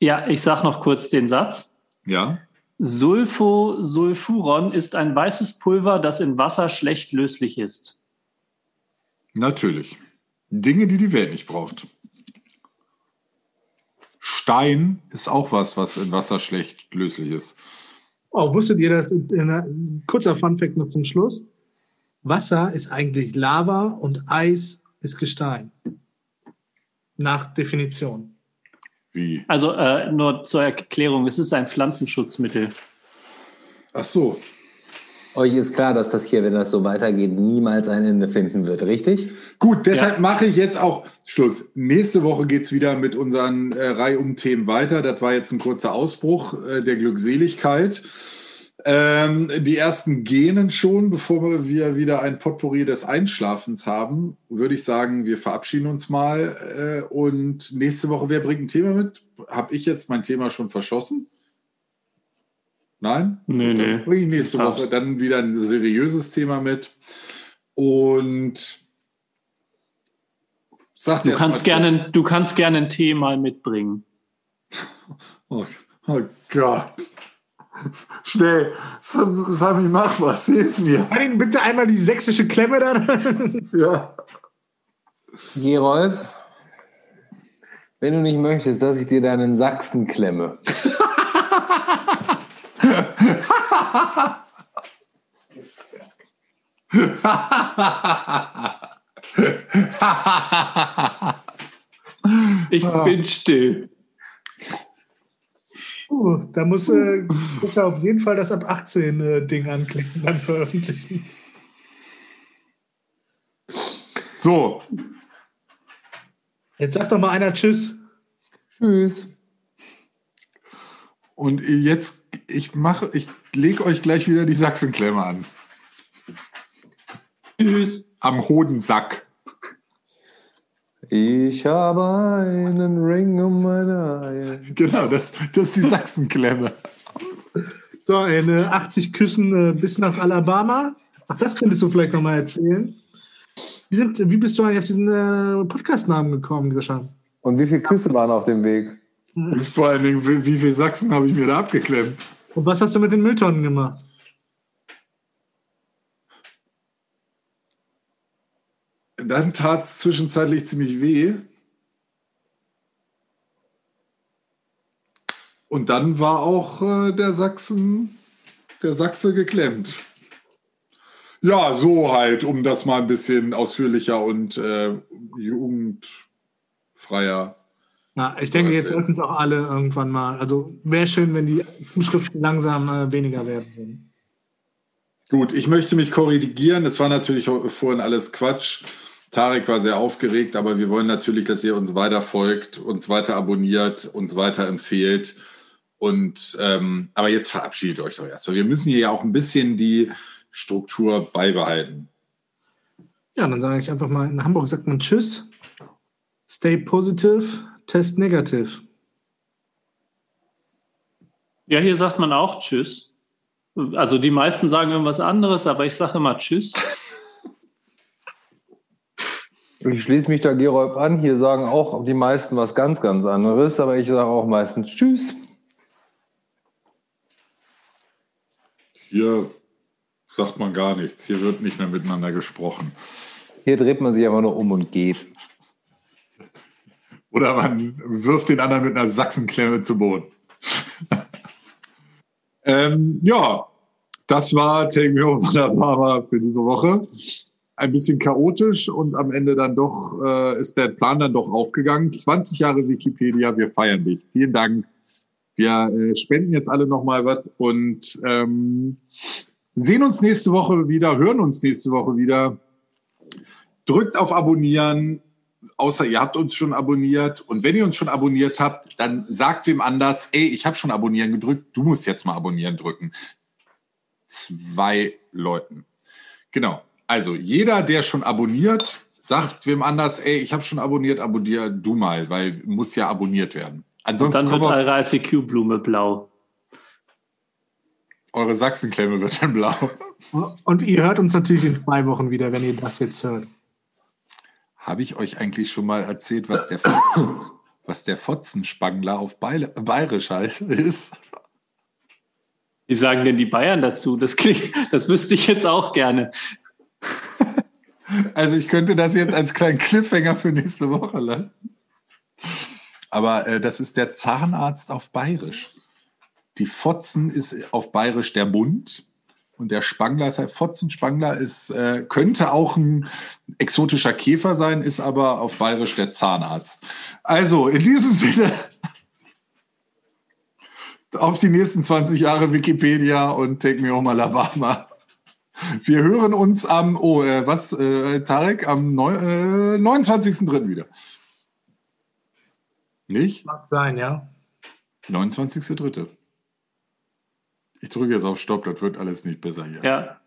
ja, ich sage noch kurz den Satz.
Ja.
Sulfosulfuron ist ein weißes Pulver, das in Wasser schlecht löslich ist.
Natürlich. Dinge, die die Welt nicht braucht. Stein ist auch was, was in Wasser schlecht löslich ist.
Oh, wusstet ihr das? Kurzer Funfact noch zum Schluss. Wasser ist eigentlich Lava und Eis ist Gestein. Nach Definition.
Wie?
Also äh, nur zur Erklärung, es ist ein Pflanzenschutzmittel.
Ach so.
Euch ist klar, dass das hier, wenn das so weitergeht, niemals ein Ende finden wird, richtig?
Gut, deshalb mache ich jetzt auch Schluss. Nächste Woche geht es wieder mit unseren äh, Reihum-Themen weiter. Das war jetzt ein kurzer Ausbruch äh, der Glückseligkeit. Ähm, die ersten genen schon, bevor wir wieder ein Potpourri des Einschlafens haben, würde ich sagen, wir verabschieden uns mal. Äh, und nächste Woche, wer bringt ein Thema mit? Habe ich jetzt mein Thema schon verschossen? Nein?
Nö, nö.
Bringe ich nächste. Woche dann wieder ein seriöses Thema mit. Und sagt
Du kannst, gerne, du kannst gerne einen Tee mal mitbringen. [LAUGHS]
Oh, oh Gott. Schnell, Sami, mach was, hilf mir.
Kann Ihnen bitte einmal die sächsische Klemme dann? [LAUGHS]
Ja.
Gerolf, wenn du nicht möchtest, dass ich dir deinen Sachsen klemme.
Ich bin still.
Uh, da muss äh, bitte [LAUGHS] auf jeden Fall das ab 18 äh, Ding anklicken, dann veröffentlichen.
So,
Jetzt sagt doch mal einer Tschüss.
Tschüss.
und jetzt, ich mache, ich lege euch gleich wieder die Sachsenklemme an.
Tschüss.
Am Hodensack.
Ich habe einen Ring um meine Eier. [LAUGHS]
Genau, das, das ist die Sachsenklemme.
So, eine 80 Küssen äh, bis nach Alabama. Ach, das könntest du vielleicht nochmal erzählen. Wie, sind, wie bist du eigentlich auf diesen äh, Podcast-Namen gekommen, Grisha?
Und wie viele Küsse waren auf dem Weg?
Und vor allen Dingen, wie, wie viel Sachsen habe ich mir da abgeklemmt?
Und was hast du mit den Mülltonnen gemacht?
Dann tat es zwischenzeitlich ziemlich weh. Und dann war auch äh, der Sachsen, der Sachse geklemmt. Ja, so halt, um das mal ein bisschen ausführlicher und äh, jugendfreier.
Na, ich denke, jetzt sollten es auch alle irgendwann mal. Also wäre schön, wenn die Zuschriften langsam äh, weniger werden würden.
Gut, ich möchte mich korrigieren. Es war natürlich vorhin alles Quatsch. Tarek war sehr aufgeregt, aber wir wollen natürlich, dass ihr uns weiter folgt, uns weiter abonniert, uns weiter empfehlt. Und ähm, aber jetzt verabschiedet euch doch erst, weil wir müssen hier ja auch ein bisschen die Struktur beibehalten.
Ja, dann sage ich einfach mal, in Hamburg sagt man Tschüss, stay positive, test negative.
Ja, hier sagt man auch Tschüss. Also die meisten sagen irgendwas anderes, aber ich sage immer Tschüss.
Ich schließe mich da Gerolf an. Hier sagen auch die meisten was ganz, ganz anderes, aber ich sage auch meistens Tschüss.
Hier sagt man gar nichts. Hier wird nicht mehr miteinander gesprochen.
Hier dreht man sich einfach nur um und geht.
Oder man wirft den anderen mit einer Sachsenklemme zu Boden. [LAUGHS] ähm, ja, das war Take Me Home [LAUGHS] Alabama für diese Woche. Ein bisschen chaotisch und am Ende dann doch äh, ist der Plan dann doch aufgegangen. 20 Jahre Wikipedia, wir feiern dich. Vielen Dank. Wir äh, spenden jetzt alle nochmal was und ähm, sehen uns nächste Woche wieder, hören uns nächste Woche wieder. Drückt auf Abonnieren, außer ihr habt uns schon abonniert. Und wenn ihr uns schon abonniert habt, dann sagt wem anders, ey, ich habe schon abonnieren gedrückt, du musst jetzt mal abonnieren drücken. Zwei Leuten. Genau. Also jeder, der schon abonniert, sagt wem anders, ey, ich habe schon abonniert, abonnier du mal, weil muss ja abonniert werden. Ansonsten
Dann wird eure ICQ-Blume blau.
eure Sachsenklemme wird dann blau.
Und ihr hört uns natürlich in zwei Wochen wieder, wenn ihr das jetzt hört.
Habe ich euch eigentlich schon mal erzählt, was der, [COUGHS] was der Fotzenspangler auf Bayerisch heißt, ist? [LAUGHS]
Wie sagen denn die Bayern dazu? Das, klingt, das wüsste ich jetzt auch gerne. [LAUGHS]
Also ich könnte das jetzt als kleinen Cliffhanger für nächste Woche lassen. Aber äh, das ist der Zahnarzt auf Bayerisch. Die Fotzen ist auf Bayerisch der Mund und der Spangler ist halt Fotzenspangler ist äh, könnte auch ein exotischer Käfer sein, ist aber auf Bayerisch der Zahnarzt. Also in diesem Sinne [LAUGHS] auf die nächsten 20 Jahre Wikipedia und Take Me Home Alabama. Wir hören uns am, oh, äh, was, äh, Tarek, am äh, 29.03. wieder. Nicht?
Mag sein, ja.
29.03. Ich drücke jetzt auf Stopp, das wird alles nicht besser hier.
Ja.